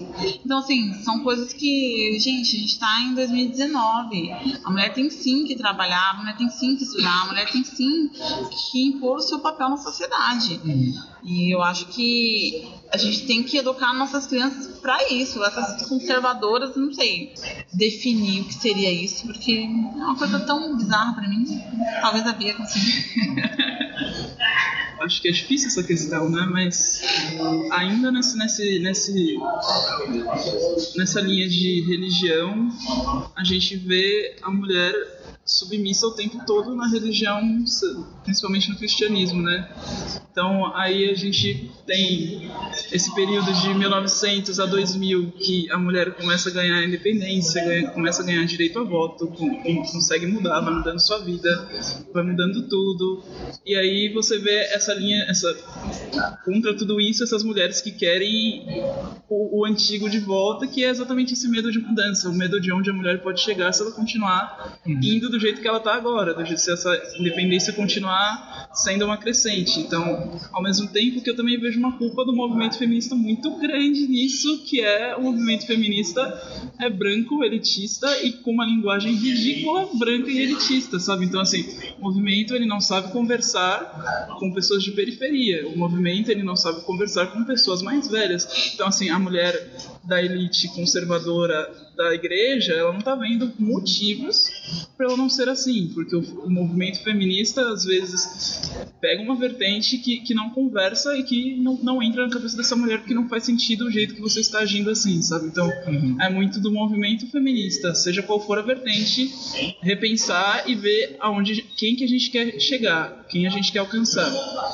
Então, assim, são coisas que, gente, a gente tá em 2019. A mulher tem sim que trabalhar, a mulher tem sim que estudar, a mulher tem sim que impor o seu papel na sociedade. Uhum. E eu acho que a gente tem que educar nossas crianças para isso. Essas conservadoras, não sei definir o que seria isso, porque é uma coisa tão bizarra para mim. Talvez a Bia consiga. acho que é difícil essa questão, né? Mas ainda nesse, nesse, nesse, nessa linha de religião, a gente vê a mulher submissa o tempo todo na religião, principalmente no cristianismo, né? Então aí a gente tem esse período de 1900 a 2000 que a mulher começa a ganhar independência, ganha, começa a ganhar direito a voto, com, com, consegue mudar, vai mudando sua vida, vai mudando tudo. E aí você vê essa linha, essa contra tudo isso, essas mulheres que querem o, o antigo de volta, que é exatamente esse medo de mudança, o medo de onde a mulher pode chegar se ela continuar uhum. indo do jeito que ela está agora, do jeito se essa independência continuar sendo uma crescente. Então, ao mesmo tempo que eu também vejo uma culpa do movimento feminista muito grande nisso, que é o movimento feminista é branco, elitista e com uma linguagem ridícula, branca e elitista, sabe? Então, assim, o movimento ele não sabe conversar com pessoas de periferia, o movimento ele não sabe conversar com pessoas mais velhas. Então, assim, a mulher da elite conservadora da igreja, ela não está vendo motivos para ela não ser assim, porque o, o, movimento feminista às vezes pega uma vertente que, que não conversa e que não, não entra na cabeça dessa mulher porque não faz sentido o jeito que você está agindo assim, sabe? Então uhum. é muito do movimento feminista, seja qual for a vertente, repensar e ver aonde quem que a gente quer chegar, quem a gente quer alcançar.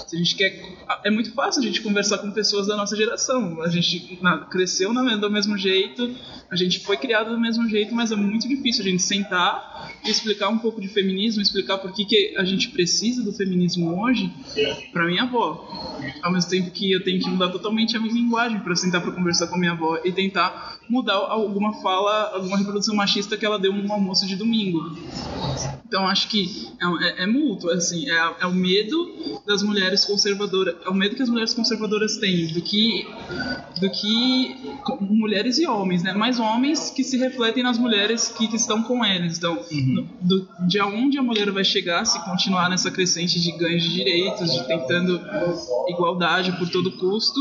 Se a gente quer é muito fácil a gente conversar com pessoas da nossa geração. A gente na, cresceu na, do mesmo jeito, a gente foi criado do mesmo jeito, mas é muito difícil a gente sentar e explicar um pouco de feminismo, explicar por que, que a gente precisa do feminismo hoje para minha avó. Ao mesmo tempo que eu tenho que mudar totalmente a minha linguagem para sentar para conversar com minha avó e tentar mudar alguma fala, alguma reprodução machista que ela deu num almoço de domingo. Então acho que é, é, é mútuo, assim, é, é, o medo das mulheres conservadoras, é o medo que as mulheres conservadoras têm do que, do que mulheres e homens, né? Mais homens que se refletem nas mulheres que, que estão com eles. Então, uhum. do, de onde a mulher vai chegar se continuar nessa crescente de ganhos de direitos, de tentando igualdade por todo custo,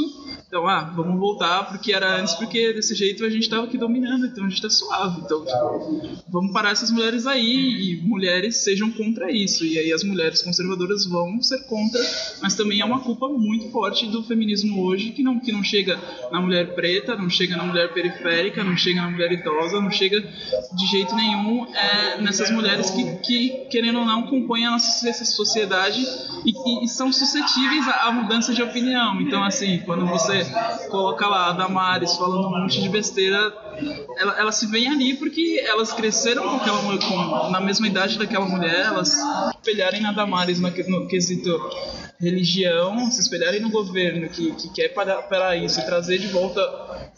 então, ah, vamos voltar porque era antes, porque desse jeito a gente estava aqui dominando, então a gente está suave. Então, tipo, vamos parar essas mulheres aí e mulheres sejam contra isso. E aí as mulheres conservadoras vão ser contra, mas também é uma culpa muito forte do feminismo hoje que não, que não chega na mulher preta, não chega na mulher periférica, não chega na mulher idosa, não chega de jeito nenhum é, nessas mulheres que, que, querendo ou não, compõem a nossa sociedade e, e são suscetíveis à mudança de opinião. Então, assim, quando você coloca lá a Damares falando um monte de besteira, ela, elas se veem ali porque elas cresceram com aquela, com, na mesma idade daquela mulher, elas espelharem na Damares no, no quesito religião, se espelharem no governo que, que quer parar, parar isso e trazer de volta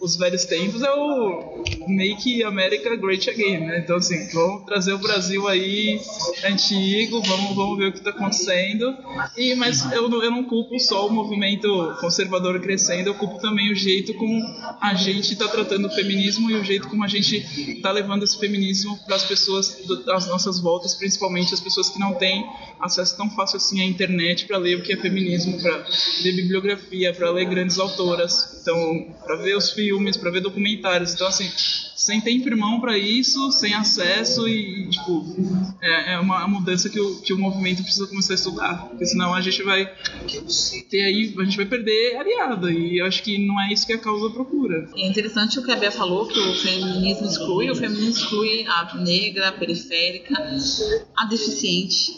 os velhos tempos, é o Make America Great Again, né? Então, assim, vamos trazer o Brasil aí antigo, vamos, vamos ver o que está acontecendo. E, mas eu, eu não culpo só o movimento conservador crescendo, eu culpo também o jeito como a gente está tratando o feminismo e o jeito como a gente está levando esse feminismo para as pessoas das nossas voltas, principalmente as pessoas que não têm acesso tão fácil assim à internet para ler o que é feminismo, para ler bibliografia, para ler grandes autoras, então para ver os filmes, para ver documentários. Então assim, sem ter mão para isso, sem acesso e, tipo, é, é uma mudança que o, que o movimento precisa começar a estudar, porque senão a gente vai ter aí, a gente vai perder aliada e eu acho que não é isso que a causa procura. É interessante o que a Bia falou, que o feminismo exclui, o feminismo exclui a negra, a periférica, a deficiente,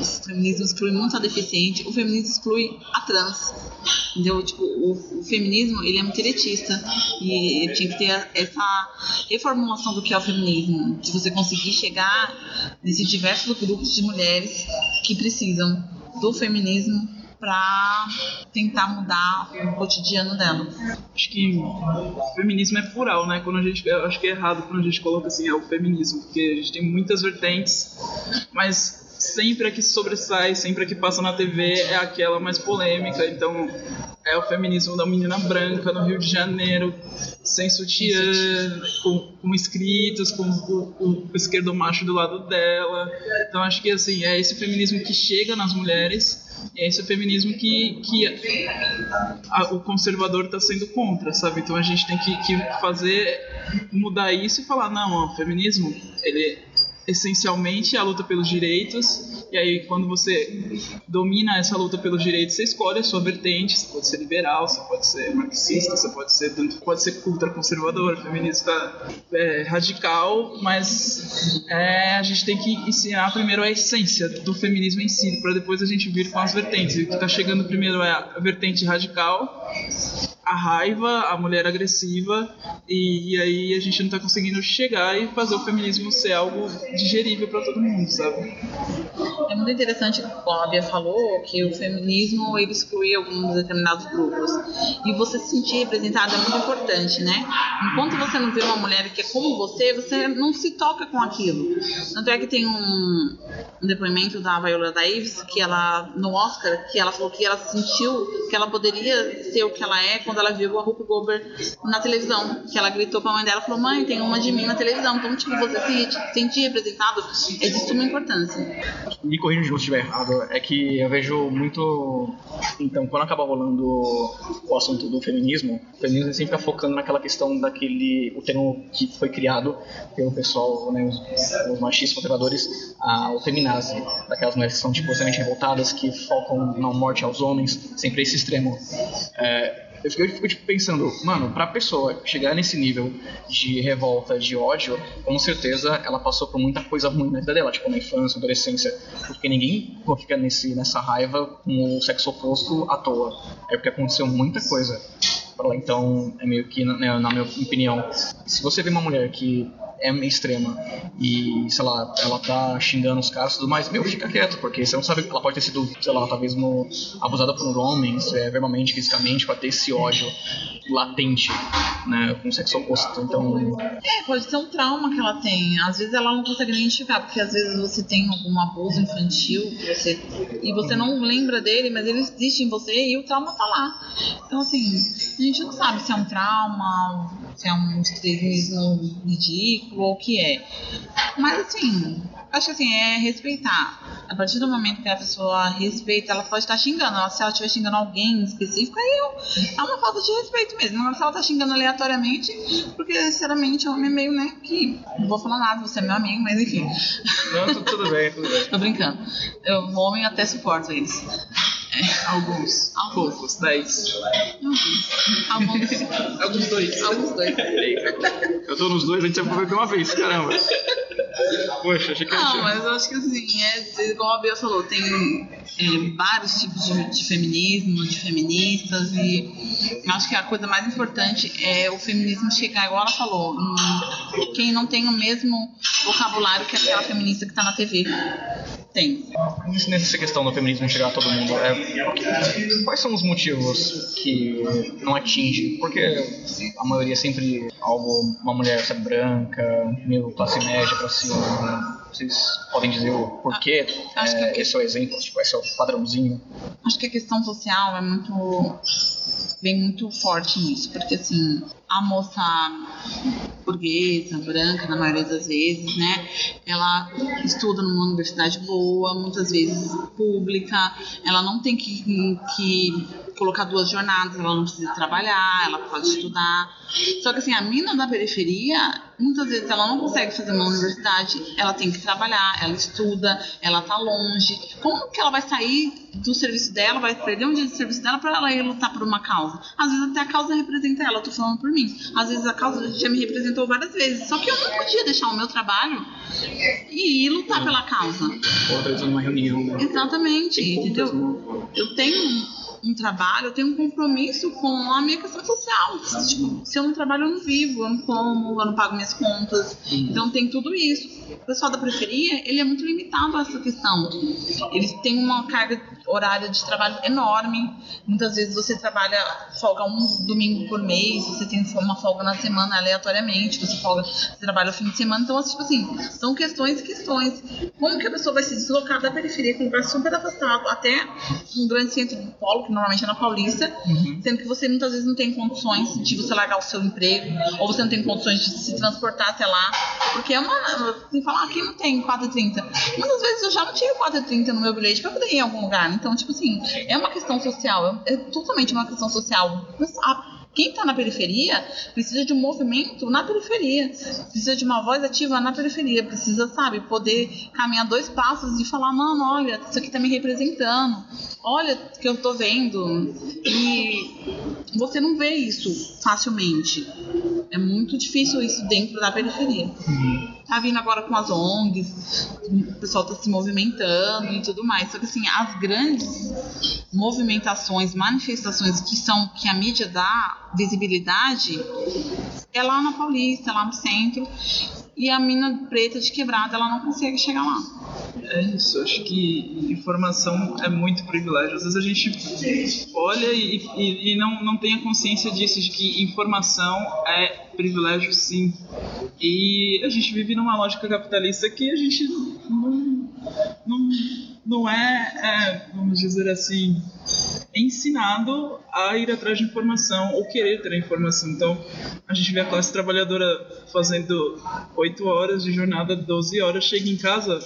o feminismo exclui muito a deficiente, o feminismo exclui a trans, entendeu? Tipo, o, o feminismo, ele é muito elitista e tinha que ter essa reformulação do que é o feminismo, de você conseguir chegar nesses diversos grupos de mulheres que precisam do feminismo para tentar mudar o cotidiano dela. Acho que o feminismo é plural, né? Quando a gente, acho que é errado quando a gente coloca assim, é o feminismo, porque a gente tem muitas vertentes, mas sempre a que sobressai, sempre a que passa na TV é aquela mais polêmica. Então, é o feminismo da menina branca no Rio de Janeiro, sem sutiã, com, com escritos, com o, o esquerdo macho do lado dela. Então, acho que assim, é esse feminismo que chega nas mulheres. E é esse feminismo que, que a, o conservador está sendo contra, sabe? Então a gente tem que, que fazer mudar isso e falar não, o feminismo ele essencialmente a luta pelos direitos. E aí, quando você domina essa luta pelos direitos, você escolhe a sua vertente. Você pode ser liberal, você pode ser marxista, você pode ser tanto pode ser ultraconservador, feminista é, radical, mas é, a gente tem que ensinar primeiro a essência do feminismo em si, para depois a gente vir com as vertentes. E o que está chegando primeiro é a vertente radical a raiva, a mulher agressiva, e, e, aí a gente não tá conseguindo chegar e fazer o feminismo ser algo digerível para todo mundo, sabe? É muito interessante como a Bia falou que o feminismo ele exclui alguns determinados grupos. E você se sentir representada é muito importante, né? Enquanto você não vê uma mulher que é como você, você não se toca com aquilo. Tanto é que tem um, um depoimento da Viola Davis que ela no Oscar que ela falou que ela sentiu que ela poderia ser o que ela é quando ela viu a Ruth Goldberg na televisão, que ela gritou pra mãe dela, falou, mãe, tem uma de mim na televisão, então, tipo, você se sentir representado é de suma importância. Me corrija se eu estiver errado, é que eu vejo muito, então, quando acaba rolando o assunto do feminismo, o feminismo sempre fica focando naquela questão daquele, o termo que foi criado pelo pessoal, né, os, os machistas conservadores, a, o feminazi, daquelas mulheres que são, tipo, extremamente revoltadas, que focam na morte aos homens, sempre esse extremo. É, eu fico, tipo, pensando, mano, pra pessoa chegar nesse nível de revolta, de ódio, com certeza ela passou por muita coisa ruim na vida dela, tipo na infância, adolescência. Porque ninguém fica nesse, nessa raiva com o sexo oposto à toa. É porque aconteceu muita coisa. Então, é meio que, né, na minha opinião, se você vê uma mulher que é extrema. E, sei lá, ela tá xingando os caras e tudo mais, meu, fica quieto, porque você não sabe, ela pode ter sido, sei lá, talvez no, abusada por homem, é, verbalmente, fisicamente, pra ter esse ódio latente, né, com o sexo oposto, então... É, pode ser um trauma que ela tem, às vezes ela não consegue identificar, porque às vezes você tem algum abuso infantil você, e você não lembra dele, mas ele existe em você e o trauma tá lá. Então, assim, a gente não sabe se é um trauma, se é um extremismo ridículo ou o que é. Mas assim, acho que assim, é respeitar. A partir do momento que a pessoa respeita, ela pode estar xingando. se ela estiver xingando alguém específico, aí é uma falta de respeito mesmo. Mas se ela está xingando aleatoriamente, porque sinceramente o homem é meio, né, que. Não vou falar nada, você é meu amigo, mas enfim. Não, tudo, bem, tudo bem. Tô brincando. Eu, o homem até suporta eles. Alguns. Alguns. Poucos. Dez. Alguns. Alguns dois. Alguns dois. Eu tô nos dois, a gente sempre foi uma vez, caramba. Poxa, achei que Não, mas eu acho que assim, é, igual a Bia falou, tem é, vários tipos de, de, feminismo, de feministas, e acho que a coisa mais importante é o feminismo chegar, igual ela falou, em quem não tem o mesmo vocabulário que aquela feminista que tá na TV tem. Nessa questão do feminismo chegar a todo mundo, é, quais são os motivos que não atinge? Porque a maioria é sempre algo, uma mulher sabe, branca, meio classe média pra cima. Vocês podem dizer o porquê? Acho é, que esse é o exemplo, tipo, esse é o padrãozinho. Acho que a questão social é muito vem muito forte nisso, porque assim, a moça burguesa, branca, na maioria das vezes, né, ela estuda numa universidade boa, muitas vezes pública, ela não tem que, que colocar duas jornadas, ela não precisa trabalhar, ela pode estudar. Só que assim, a mina da periferia, muitas vezes ela não consegue fazer uma universidade, ela tem que trabalhar, ela estuda, ela tá longe. Como que ela vai sair do serviço dela, vai perder um dia de serviço dela para ela ir lutar por uma causa? Às vezes até a causa representa ela, eu tô falando por mim. Às vezes a causa já me representou várias vezes, só que eu não podia deixar o meu trabalho e ir lutar pela causa. Ou uma reunião, né? Exatamente, entendeu? Eu tenho um trabalho, eu tenho um compromisso com a minha questão social. Tipo, se eu não trabalho, eu não vivo, eu não como, eu não pago minhas contas. Então tem tudo isso. O pessoal da periferia, ele é muito limitado a essa questão. Eles têm uma carga horária de trabalho enorme. Muitas vezes você trabalha, folga um domingo por mês, você tem uma folga na semana aleatoriamente, você folga, você trabalha o fim de semana. Então, tipo assim, são questões e questões. Como que a pessoa vai se deslocar da periferia, que é um lugar super afastado, até um grande centro do polo, que normalmente é na Paulista, uhum. sendo que você muitas vezes não tem condições de você largar o seu emprego, ou você não tem condições de se transportar até lá, porque é uma. Você fala, ah, aqui não tem 4,30. Muitas vezes eu já não tinha 4,30 no meu bilhete para poder ir em algum lugar. Então, tipo assim, é uma questão social, é totalmente uma questão social. Quem está na periferia precisa de um movimento na periferia, precisa de uma voz ativa na periferia, precisa, sabe, poder caminhar dois passos e falar: mano, olha, isso aqui está me representando, olha o que eu estou vendo. E você não vê isso facilmente. É muito difícil isso dentro da periferia. Uhum. Tá vindo agora com as ONGs, o pessoal tá se movimentando e tudo mais. Só que assim, as grandes movimentações, manifestações que são que a mídia dá visibilidade é lá na Paulista, lá no centro. E a mina preta de quebrada, ela não consegue chegar lá. É isso, acho que informação é muito privilégio. Às vezes a gente olha e, e, e não, não tem a consciência disso, de que informação é privilégio sim. E a gente vive numa lógica capitalista que a gente não, não, não é, é vamos dizer assim, ensinado a ir atrás de informação ou querer ter a informação. Então, a gente vê a classe trabalhadora fazendo 8 horas de jornada, 12 horas, chega em casa,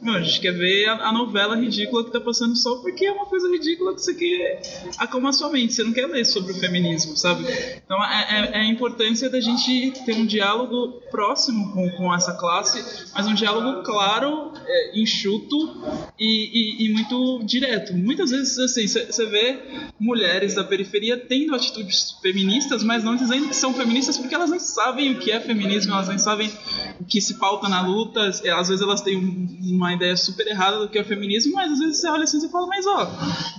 meu, a gente quer ver a, a novela ridícula que tá passando só porque é uma coisa ridícula que você quer acalmar sua mente, você não quer ler sobre o feminismo, sabe? Então, é, é, é a importância da gente ter um diálogo próximo com, com essa classe, mas um diálogo claro, é, enxuto e, e, e muito direto. Muitas vezes, assim, você vê mulheres da periferia tendo atitudes feministas, mas não dizendo que são feministas porque elas não sabem o que é feminismo, elas não sabem o que se pauta na luta. Às vezes elas têm uma ideia super errada do que é feminismo, mas às vezes você olha assim e fala: Mas ó,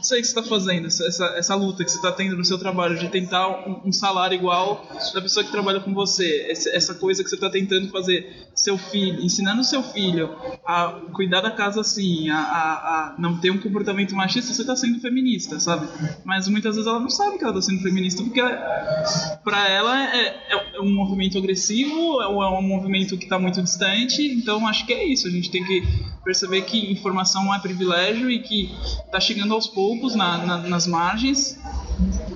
isso aí que você está fazendo, essa, essa luta que você está tendo no seu trabalho de tentar um, um, salário igual da pessoa que trabalha com você, essa coisa que você está tentando fazer, seu filho, ensinando seu filho a cuidar da casa assim, a, a, a não ter um comportamento machista, você está sendo feminista, sabe? Mas muitas vezes ela não sabe que ela está sendo feminista porque para ela é, é, um movimento agressivo, é um movimento que está muito distante. Então acho que é isso. A gente tem que perceber que informação é privilégio e que está chegando aos poucos na, na, nas margens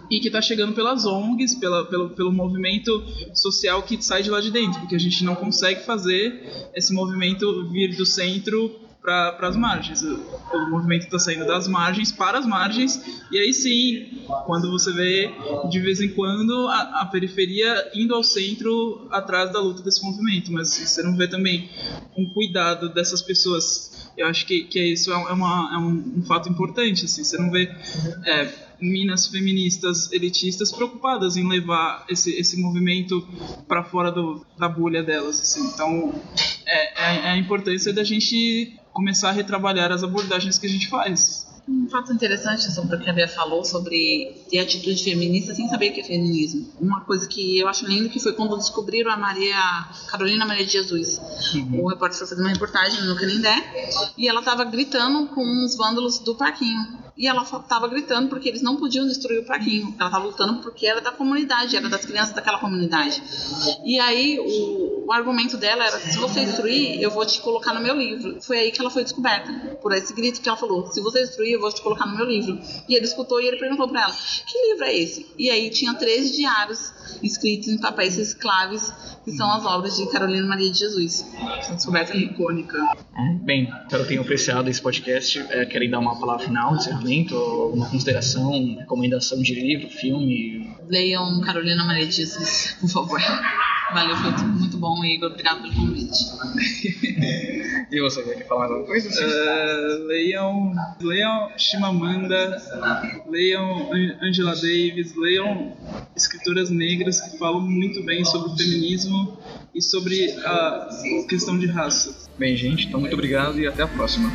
e que está chegando pelas ONGs, pela, pelo, pelo movimento social que sai de lá de dentro, porque a gente não consegue fazer esse movimento vir do centro para as margens. O, o movimento está saindo das margens para as margens, e aí sim, quando você vê de vez em quando a, a, periferia indo ao centro atrás da luta desse movimento, mas você não vê também um cuidado dessas pessoas. Eu acho que, que isso é, uma, é um, um fato importante. Assim, você não vê. É, minas feministas elitistas preocupadas em levar esse, esse movimento para fora do, da bolha delas. Assim. Então, é, é, é a importância da gente começar a retrabalhar as abordagens que a gente faz. Um fato interessante sobre o que a Bia falou sobre ter atitude feminista sem saber o que é feminismo. Uma coisa que eu acho lindo que foi quando descobriram a Maria Carolina Maria de Jesus. Uhum. O repórter foi fazer uma reportagem no Canindé e ela estava gritando com os vândalos do parquinho e ela estava gritando porque eles não podiam destruir o parquinho. Ela estava lutando porque era da comunidade, era das crianças daquela comunidade. E aí o, o, argumento dela era: se você destruir, eu vou te colocar no meu livro. Foi aí que ela foi descoberta, por esse grito que ela falou: se você destruir, eu vou te colocar no meu livro. E ele escutou e ele perguntou para ela: que livro é esse? E aí tinha três diários escritos em papéis esclaves, que são as obras de Carolina Maria de Jesus. Essa descoberta icônica. Bem, espero que tenham apreciado esse podcast. É, querem dar uma palavra final, encerramento, alguma consideração, recomendação de livro, filme? Leiam Carolina Maria de Jesus, por favor. Valeu, foi muito bom, Igor. Obrigado pelo convite. e você quer falar alguma coisa? Uh, leiam, leiam Chimamanda, leiam Angela Davis, leiam escritoras negras que falam muito bem sobre o feminismo e sobre a questão de raça. Bem, gente, então muito obrigado e até a próxima.